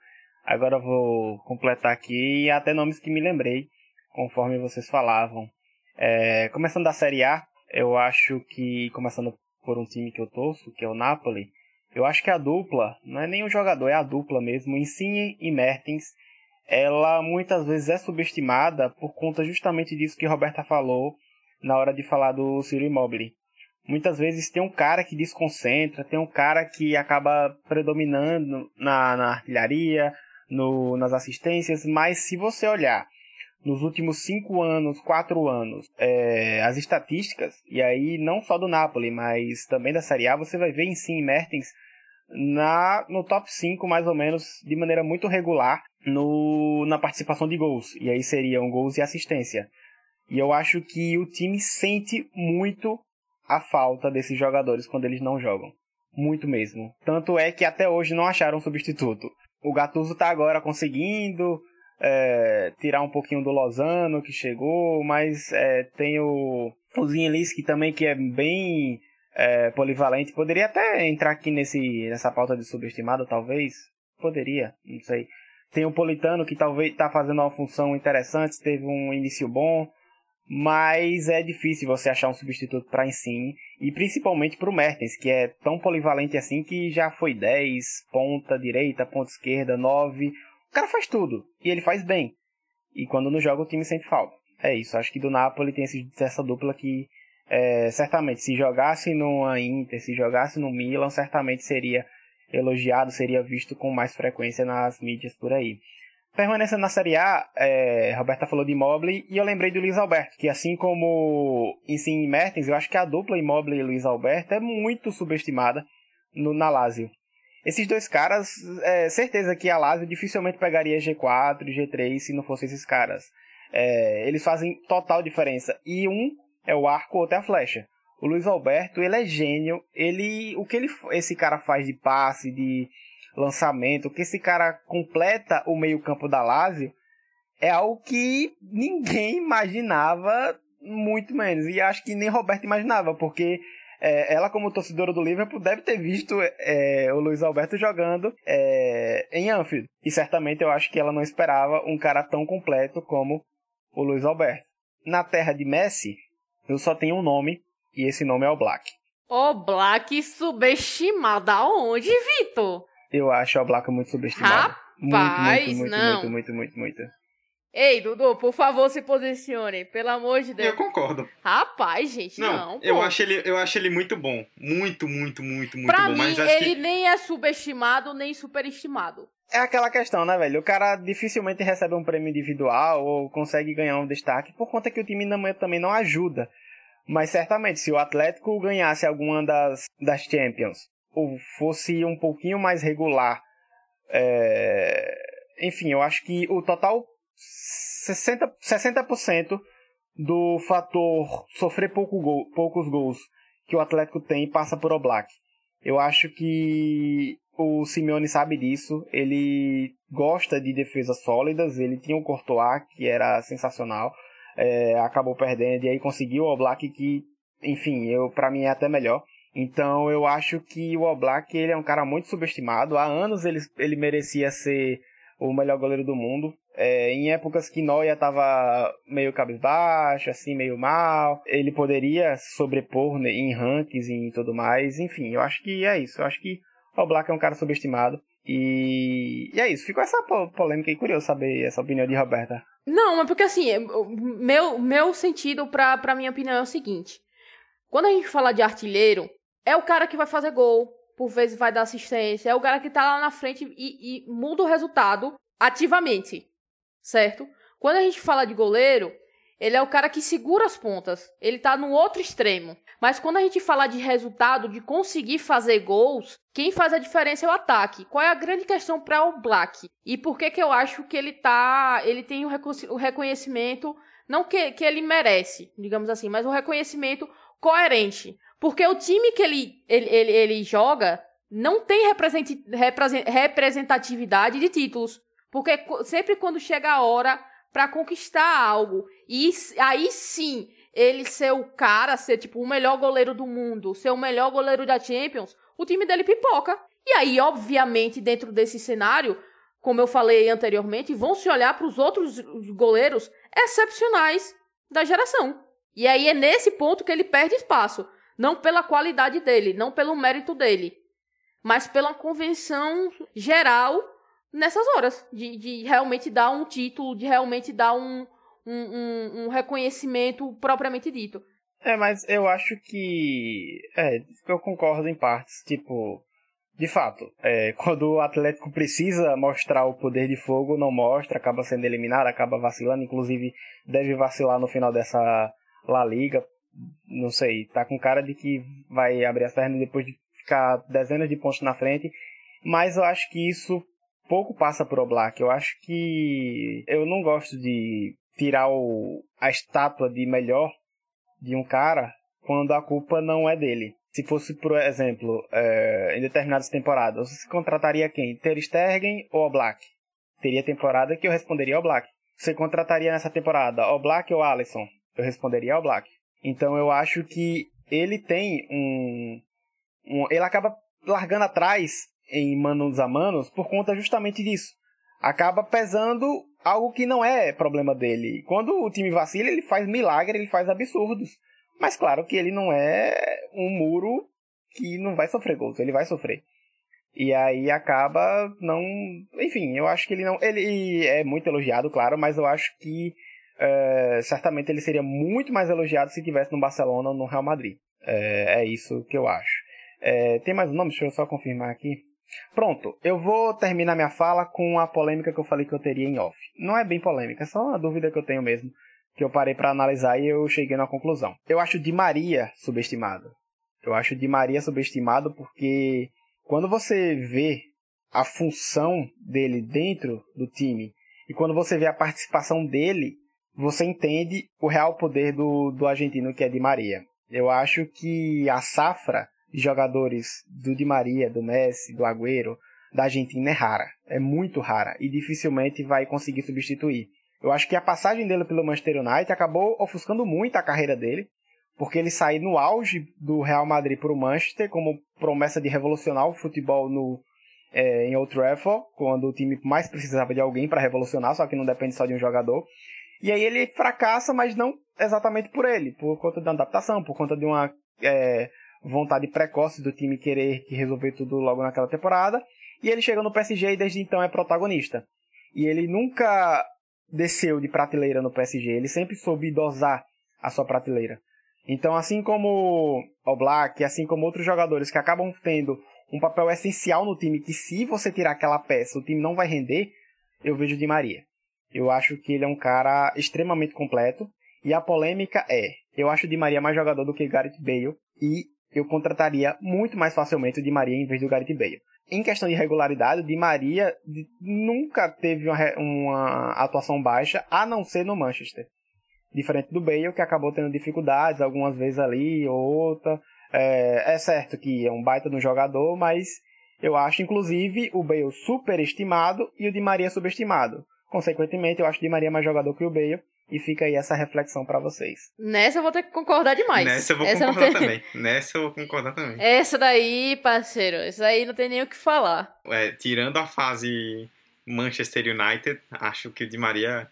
Agora eu vou completar aqui e até nomes que me lembrei, conforme vocês falavam. É, começando da Série A, eu acho que, começando por um time que eu torço, que é o Napoli, eu acho que a dupla, não é nem o jogador, é a dupla mesmo, Insigne e Mertens, ela muitas vezes é subestimada por conta justamente disso que Roberta falou na hora de falar do Ciro Immobile. Muitas vezes tem um cara que desconcentra, tem um cara que acaba predominando na, na artilharia, no, nas assistências, mas se você olhar nos últimos cinco anos, quatro anos, é, as estatísticas, e aí não só do Napoli, mas também da Série A, você vai ver em si Mertens na, no top 5 mais ou menos de maneira muito regular no, na participação de gols. E aí seriam gols e assistência. E eu acho que o time sente muito a falta desses jogadores quando eles não jogam. Muito mesmo. Tanto é que até hoje não acharam substituto. O Gattuso tá agora conseguindo é, tirar um pouquinho do Lozano que chegou, mas é, tem o, o Zinlis também que é bem é, polivalente. Poderia até entrar aqui nesse, nessa pauta de subestimado, talvez. Poderia, não sei. Tem o Politano que talvez está fazendo uma função interessante, teve um início bom, mas é difícil você achar um substituto para Insigne e principalmente para o Mertens, que é tão polivalente assim que já foi 10, ponta direita, ponta esquerda, 9. O cara faz tudo e ele faz bem. E quando não joga o time sempre falta. É isso, acho que do Napoli tem essa dupla que é, certamente se jogasse no Inter, se jogasse no Milan, certamente seria elogiado, seria visto com mais frequência nas mídias por aí. Permanecendo na Série A, é, Roberta falou de Immobile e eu lembrei do Luiz Alberto, que assim como Insigne e Mertens, eu acho que a dupla Immobile e Luiz Alberto é muito subestimada no, na Lazio. esses dois caras, é, certeza que a Lazio dificilmente pegaria G4 e G3 se não fossem esses caras. É, eles fazem total diferença. E um é o arco, outro é a flecha. O Luiz Alberto, ele é gênio. Ele, o que ele, esse cara faz de passe, de lançamento, que esse cara completa o meio-campo da Lazio, é algo que ninguém imaginava, muito menos. E acho que nem Roberto imaginava, porque é, ela, como torcedora do Liverpool, deve ter visto é, o Luiz Alberto jogando é, em Anfield. E certamente eu acho que ela não esperava um cara tão completo como o Luiz Alberto. Na terra de Messi, eu só tenho um nome, e esse nome é o Black. O Black subestimado aonde, Vitor? Eu acho o Black muito subestimado. Rapaz, muito, muito, muito, não. muito, muito, muito, muito. Ei, Dudu, por favor, se posicione. Pelo amor de Deus. Eu concordo. Rapaz, gente, Não, não. eu, acho ele, eu acho ele muito bom. Muito, muito, muito, muito Pra bom. mim, mas ele que. nem é subestimado, nem superestimado. É aquela questão, né, velho? O cara dificilmente recebe um prêmio individual ou consegue ganhar um destaque por conta que o time também não ajuda. Mas certamente, se o Atlético ganhasse alguma das, das Champions fosse um pouquinho mais regular, é, enfim, eu acho que o total 60%, 60% do fator sofrer pouco gol, poucos gols que o Atlético tem passa por Oblak. Eu acho que o Simeone sabe disso. Ele gosta de defesas sólidas. Ele tinha o Courtois, que era sensacional. é, acabou perdendo e aí conseguiu o Oblak, que, enfim, eu para mim é até melhor. Então eu acho que o Oblak ele é um cara muito subestimado. Há anos ele, ele merecia ser o melhor goleiro do mundo. É, em épocas que Neuer tava meio cabisbaixo, assim, meio mal, ele poderia sobrepor né, em rankings e tudo mais. Enfim, eu acho que é isso. Eu acho que o Black é um cara subestimado. E, e é isso. Ficou essa po- polêmica aí. Curioso saber essa opinião de Roberta. Não, mas porque assim, meu, meu sentido pra, pra minha opinião é o seguinte. Quando a gente fala de artilheiro, é o cara que vai fazer gol, por vezes vai dar assistência, é o cara que tá lá na frente e, e muda o resultado ativamente, certo? Quando a gente fala de goleiro, ele é o cara que segura as pontas, ele tá no outro extremo. Mas quando a gente fala de resultado, de conseguir fazer gols, quem faz a diferença é o ataque. Qual é a grande questão para o Black? E por que que eu acho que ele tá, ele tem o, reconhe- o reconhecimento, não que, que ele merece, digamos assim, mas um reconhecimento coerente. Porque o time que ele, ele, ele, ele joga não tem representatividade de títulos. Porque sempre quando chega a hora para conquistar algo, e aí sim ele ser o cara, ser tipo o melhor goleiro do mundo, ser o melhor goleiro da Champions, o time dele pipoca. E aí, obviamente, dentro desse cenário, como eu falei anteriormente, vão se olhar para os outros goleiros excepcionais da geração. E aí é nesse ponto que ele perde espaço. Não pela qualidade dele, não pelo mérito dele, mas pela convenção geral nessas horas. De, de realmente dar um título, de realmente dar um, um, um, um reconhecimento propriamente dito. É, mas eu acho que. É, eu concordo em partes. Tipo, de fato, é, quando o Atlético precisa mostrar o poder de fogo, não mostra, acaba sendo eliminado, acaba vacilando. Inclusive, deve vacilar no final dessa La Liga. Não sei, tá com cara de que vai abrir as pernas depois de ficar dezenas de pontos na frente. Mas eu acho que isso pouco passa por Oblak. Eu acho que eu não gosto de tirar o, a estátua de melhor de um cara quando a culpa não é dele. Se fosse, por exemplo, é, em determinadas temporadas, você contrataria quem? Ter Stegen ou Oblak? Teria temporada que eu responderia Oblak. Você contrataria nessa temporada Oblak ou Alisson? Eu responderia Oblak. Então eu acho que ele tem um, um ele acaba largando atrás em manos a manos por conta justamente disso. Acaba pesando algo que não é problema dele. Quando o time vacila, ele faz milagre, ele faz absurdos. Mas claro que ele não é um muro que não vai sofrer gols, ele vai sofrer. E aí acaba não. Enfim, eu acho que ele não. Ele é muito elogiado, claro, mas eu acho que é, certamente ele seria muito mais elogiado se tivesse no Barcelona ou no Real Madrid. É, é isso que eu acho. É, tem mais um nome? Deixa eu só confirmar aqui. Pronto, eu vou terminar minha fala com a polêmica que eu falei que eu teria em off. Não é bem polêmica, é só uma dúvida que eu tenho mesmo, que eu parei para analisar e eu cheguei na conclusão. Eu acho Di Maria subestimado. Eu acho Di Maria subestimado porque quando você vê a função dele dentro do time e quando você vê a participação dele, você entende o real poder do, do argentino que é Di Maria. Eu acho que a safra de jogadores do Di Maria, do Messi, do Agüero, da Argentina é rara. É muito rara e dificilmente vai conseguir substituir. Eu acho que a passagem dele pelo Manchester United acabou ofuscando muito a carreira dele, porque ele saiu no auge do Real Madrid para o Manchester como promessa de revolucionar o futebol no, é, em Old Trafford, quando o time mais precisava de alguém para revolucionar, só que não depende só de um jogador. E aí ele fracassa, mas não exatamente por ele, por conta da adaptação, por conta de uma é, vontade precoce do time querer resolver tudo logo naquela temporada. E ele chega no PSG e desde então é protagonista. E ele nunca desceu de prateleira no PSG, ele sempre soube dosar a sua prateleira. Então, assim como o Black, assim como outros jogadores que acabam tendo um papel essencial no time, que se você tirar aquela peça, o time não vai render, eu vejo Di Maria. Eu acho que ele é um cara extremamente completo. E a polêmica é: eu acho o Di Maria mais jogador do que Gareth Bale. E eu contrataria muito mais facilmente o Di Maria em vez do Gareth Bale. Em questão de regularidade, o Di Maria nunca teve uma, uma atuação baixa, a não ser no Manchester. Diferente do Bale, que acabou tendo dificuldades, algumas vezes ali, outra. É, é certo que é um baita um jogador, mas eu acho, inclusive, o Bale superestimado e o Di Maria subestimado. Consequentemente, eu acho o Di Maria mais jogador que o Bale. E fica aí essa reflexão para vocês. Nessa eu vou ter que concordar demais. Nessa eu vou essa concordar tem... também. Nessa eu vou concordar também. Essa daí, parceiro, essa daí não tem nem o que falar. É, tirando a fase Manchester United, acho que o Di Maria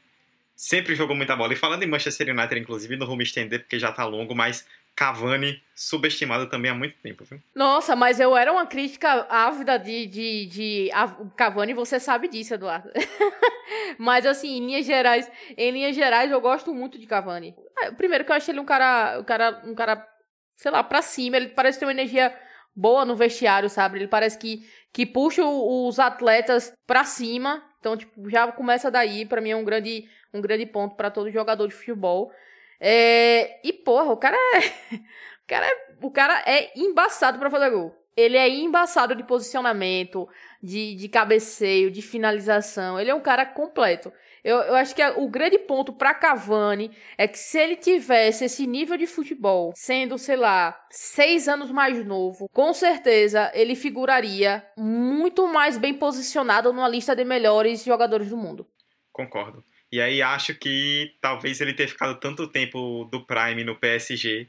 sempre jogou muita bola. E falando em Manchester United, inclusive, não vou me estender porque já tá longo, mas Cavani subestimado também há muito tempo, viu? Nossa, mas eu era uma crítica ávida de, de, de Cavani, você sabe disso, Eduardo. mas assim, em linhas gerais, em linhas gerais, eu gosto muito de Cavani. Ah, primeiro que eu achei ele um cara, um cara, um cara, sei lá, pra cima, ele parece ter uma energia boa no vestiário, sabe? Ele parece que, que puxa os atletas pra cima. Então, tipo, já começa daí, para mim é um grande, um grande ponto para todo jogador de futebol. É, e, porra, o cara é. O cara é, o cara é embaçado para fazer gol. Ele é embaçado de posicionamento, de, de cabeceio, de finalização. Ele é um cara completo. Eu, eu acho que o grande ponto para Cavani é que se ele tivesse esse nível de futebol, sendo, sei lá, seis anos mais novo, com certeza ele figuraria muito mais bem posicionado numa lista de melhores jogadores do mundo. Concordo. E aí acho que talvez ele ter ficado tanto tempo do Prime no PSG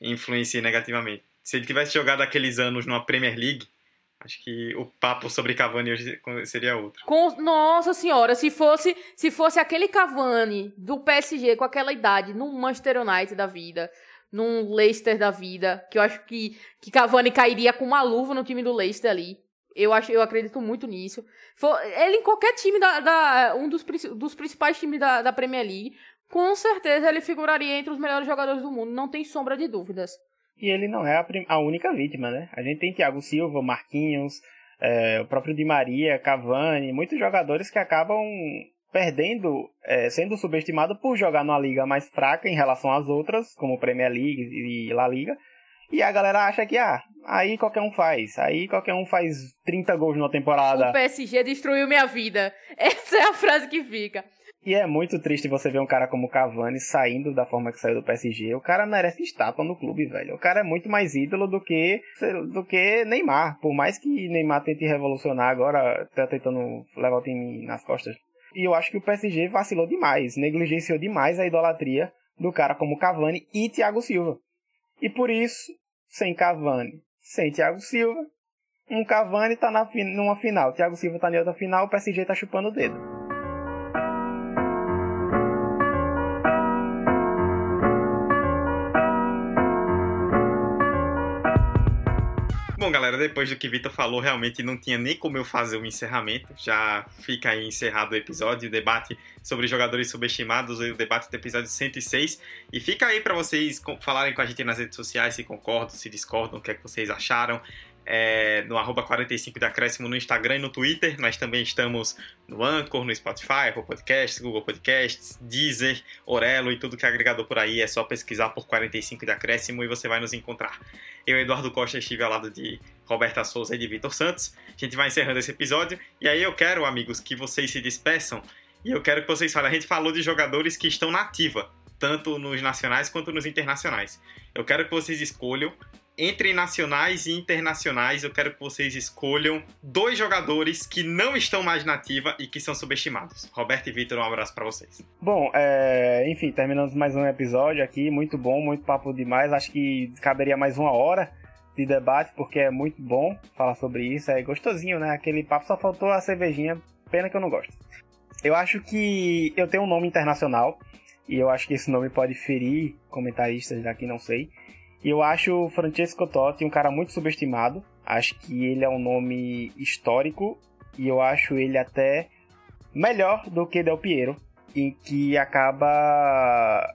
influencie negativamente. Se ele tivesse jogado aqueles anos numa Premier League, acho que o papo sobre Cavani hoje seria outro. Com, nossa senhora, se fosse se fosse aquele Cavani do PSG com aquela idade, num Manchester United da vida, num Leicester da vida, que eu acho que, que Cavani cairia com uma luva no time do Leicester ali. Eu acho, eu acredito muito nisso. Ele em qualquer time da, da um dos, dos principais times da, da Premier League, com certeza ele figuraria entre os melhores jogadores do mundo, não tem sombra de dúvidas. E ele não é a, a única vítima, né? A gente tem Thiago Silva, Marquinhos, é, o próprio Di Maria, Cavani, muitos jogadores que acabam perdendo, é, sendo subestimados por jogar numa liga mais fraca em relação às outras, como Premier League e La Liga, e a galera acha que, ah, aí qualquer um faz. Aí qualquer um faz 30 gols numa temporada. O PSG destruiu minha vida. Essa é a frase que fica. E é muito triste você ver um cara como Cavani saindo da forma que saiu do PSG. O cara merece estátua no clube, velho. O cara é muito mais ídolo do que do que Neymar. Por mais que Neymar tente revolucionar agora, tá tentando levar o time nas costas. E eu acho que o PSG vacilou demais, negligenciou demais a idolatria do cara como Cavani e Thiago Silva. E por isso sem Cavani, sem Thiago Silva. Um Cavani tá na, numa final, Thiago Silva tá na outra final, o PSG tá chupando o dedo. Bom, galera, depois do que Vitor falou, realmente não tinha nem como eu fazer o um encerramento. Já fica aí encerrado o episódio, o debate sobre jogadores subestimados, o debate do episódio 106. E fica aí para vocês falarem com a gente nas redes sociais se concordam, se discordam, o que é que vocês acharam. é, no arroba 45 de acréscimo no Instagram e no Twitter. Nós também estamos no Anchor, no Spotify, Apple Podcasts, Google Podcasts, Deezer, Orelo e tudo que é agregador por aí. É só pesquisar por 45 de acréscimo e você vai nos encontrar. Eu, Eduardo Costa, estive ao lado de Roberta Souza e de Vitor Santos. A gente vai encerrando esse episódio. E aí eu quero, amigos, que vocês se despeçam. E eu quero que vocês falem. A gente falou de jogadores que estão na ativa, tanto nos nacionais quanto nos internacionais. Eu quero que vocês escolham entre nacionais e internacionais, eu quero que vocês escolham dois jogadores que não estão mais na ativa e que são subestimados. Roberto e Vitor, um abraço para vocês. Bom, é... enfim, terminamos mais um episódio aqui, muito bom, muito papo demais. Acho que caberia mais uma hora de debate, porque é muito bom falar sobre isso, é gostosinho, né? Aquele papo só faltou a cervejinha, pena que eu não gosto. Eu acho que eu tenho um nome internacional, e eu acho que esse nome pode ferir comentaristas daqui, não sei. E eu acho o Francesco Totti um cara muito subestimado. Acho que ele é um nome histórico e eu acho ele até melhor do que Del Piero, e que acaba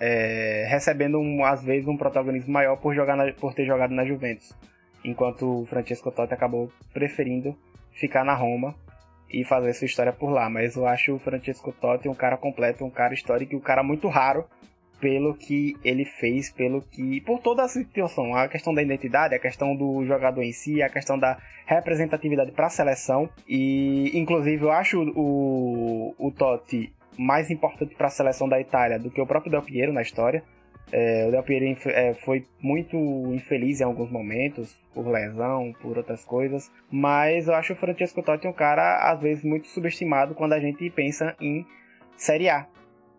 é, recebendo um, às vezes um protagonismo maior por, jogar na, por ter jogado na Juventus, enquanto o Francesco Totti acabou preferindo ficar na Roma e fazer sua história por lá. Mas eu acho o Francesco Totti um cara completo, um cara histórico e um cara muito raro pelo que ele fez, pelo que. por toda a situação. A questão da identidade, a questão do jogador em si, a questão da representatividade para a seleção. E, inclusive, eu acho o, o Totti mais importante para a seleção da Itália do que o próprio Del Piero na história. É, o Del Piero é, foi muito infeliz em alguns momentos, por lesão, por outras coisas, mas eu acho o Francesco Totti um cara, às vezes, muito subestimado quando a gente pensa em Série A.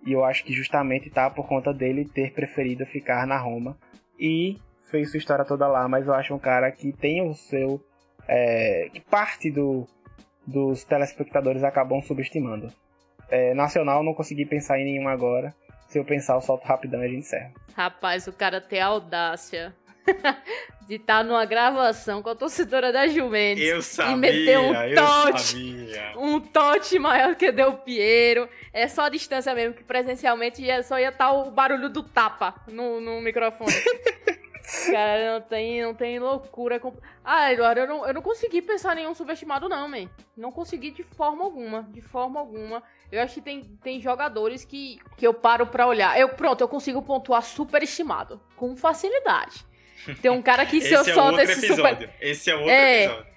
E eu acho que justamente tá por conta dele ter preferido ficar na Roma. E fez sua história toda lá, mas eu acho um cara que tem o seu. É, que parte do, dos telespectadores acabam subestimando. É, nacional, não consegui pensar em nenhum agora. Se eu pensar, eu solto rapidão e a gente encerra. Rapaz, o cara tem audácia de estar tá numa gravação com a torcedora da Juventus eu sabia, e meter um tote, um tote maior que Del Piero. É só a distância mesmo, que presencialmente só ia estar tá o barulho do tapa no, no microfone. Cara, não tem, não tem loucura. Ah, Eduardo, eu não, eu não consegui pensar em nenhum subestimado, não, man. Não consegui de forma alguma. De forma alguma. Eu acho que tem, tem jogadores que, que eu paro pra olhar. Eu, pronto, eu consigo pontuar superestimado. Com facilidade. Tem um cara que se eu é solto esse episódio. super. Esse é outro É. episódio.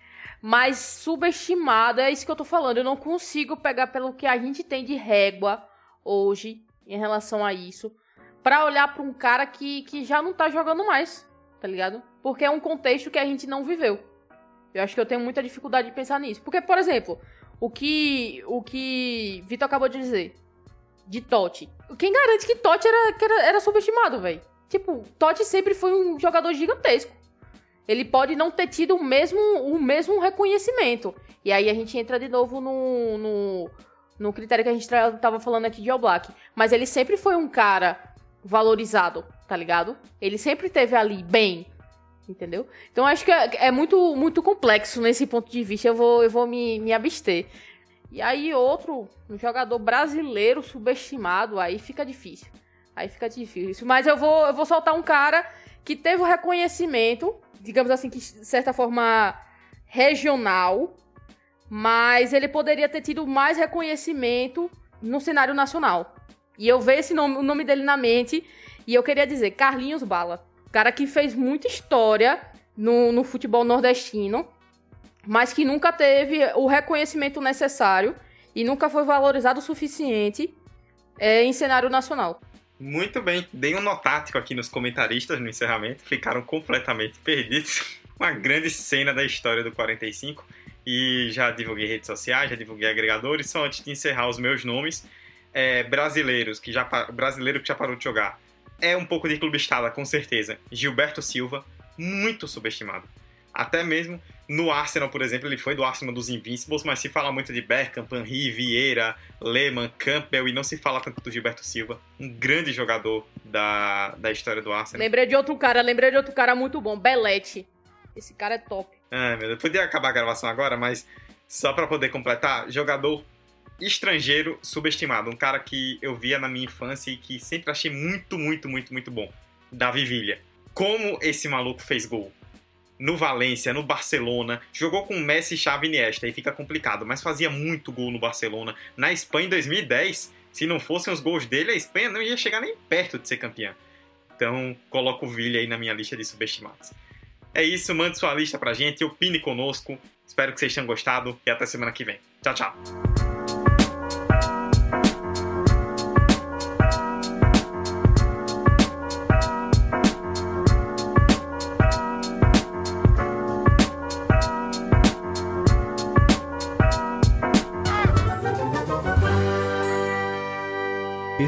Mas subestimado, é isso que eu tô falando. Eu não consigo pegar pelo que a gente tem de régua hoje em relação a isso. Pra olhar pra um cara que, que já não tá jogando mais, tá ligado? Porque é um contexto que a gente não viveu. Eu acho que eu tenho muita dificuldade de pensar nisso. Porque, por exemplo, o que o que Vitor acabou de dizer de Totti. Quem garante que Totti era, que era, era subestimado, velho? Tipo, Totti sempre foi um jogador gigantesco. Ele pode não ter tido o mesmo, o mesmo reconhecimento. E aí a gente entra de novo no, no, no critério que a gente tava falando aqui de All Black. Mas ele sempre foi um cara valorizado, tá ligado? Ele sempre teve ali bem, entendeu? Então acho que é, é muito, muito complexo nesse ponto de vista. Eu vou, eu vou me, me abster. E aí outro, um jogador brasileiro subestimado, aí fica difícil. Aí fica difícil. Mas eu vou, eu vou soltar um cara que teve o reconhecimento, digamos assim, que de certa forma regional, mas ele poderia ter tido mais reconhecimento no cenário nacional. E eu vejo esse nome, o nome dele na mente, e eu queria dizer, Carlinhos Bala. Cara que fez muita história no, no futebol nordestino, mas que nunca teve o reconhecimento necessário e nunca foi valorizado o suficiente é, em cenário nacional. Muito bem. Dei um notático aqui nos comentaristas no encerramento. Ficaram completamente perdidos. Uma grande cena da história do 45. E já divulguei redes sociais, já divulguei agregadores. Só antes de encerrar os meus nomes. É, brasileiros que já brasileiro que já parou de jogar. É um pouco de clube estada, com certeza. Gilberto Silva, muito subestimado. Até mesmo no Arsenal, por exemplo, ele foi do Arsenal dos Invincibles, mas se fala muito de Beckham, Henry, Vieira, Lehmann, Campbell e não se fala tanto do Gilberto Silva, um grande jogador da, da história do Arsenal. Lembrei de outro cara, lembrei de outro cara muito bom, Belete. Esse cara é top. Ai, meu Deus, podia acabar a gravação agora, mas só pra poder completar, jogador estrangeiro subestimado, um cara que eu via na minha infância e que sempre achei muito, muito, muito, muito bom. Davi Villa. Como esse maluco fez gol? No Valência, no Barcelona, jogou com Messi, Xavi e Iniesta, aí fica complicado, mas fazia muito gol no Barcelona. Na Espanha em 2010, se não fossem os gols dele, a Espanha não ia chegar nem perto de ser campeã. Então, coloco o Villa aí na minha lista de subestimados. É isso, mande sua lista pra gente, opine conosco. Espero que vocês tenham gostado e até semana que vem. Tchau, tchau.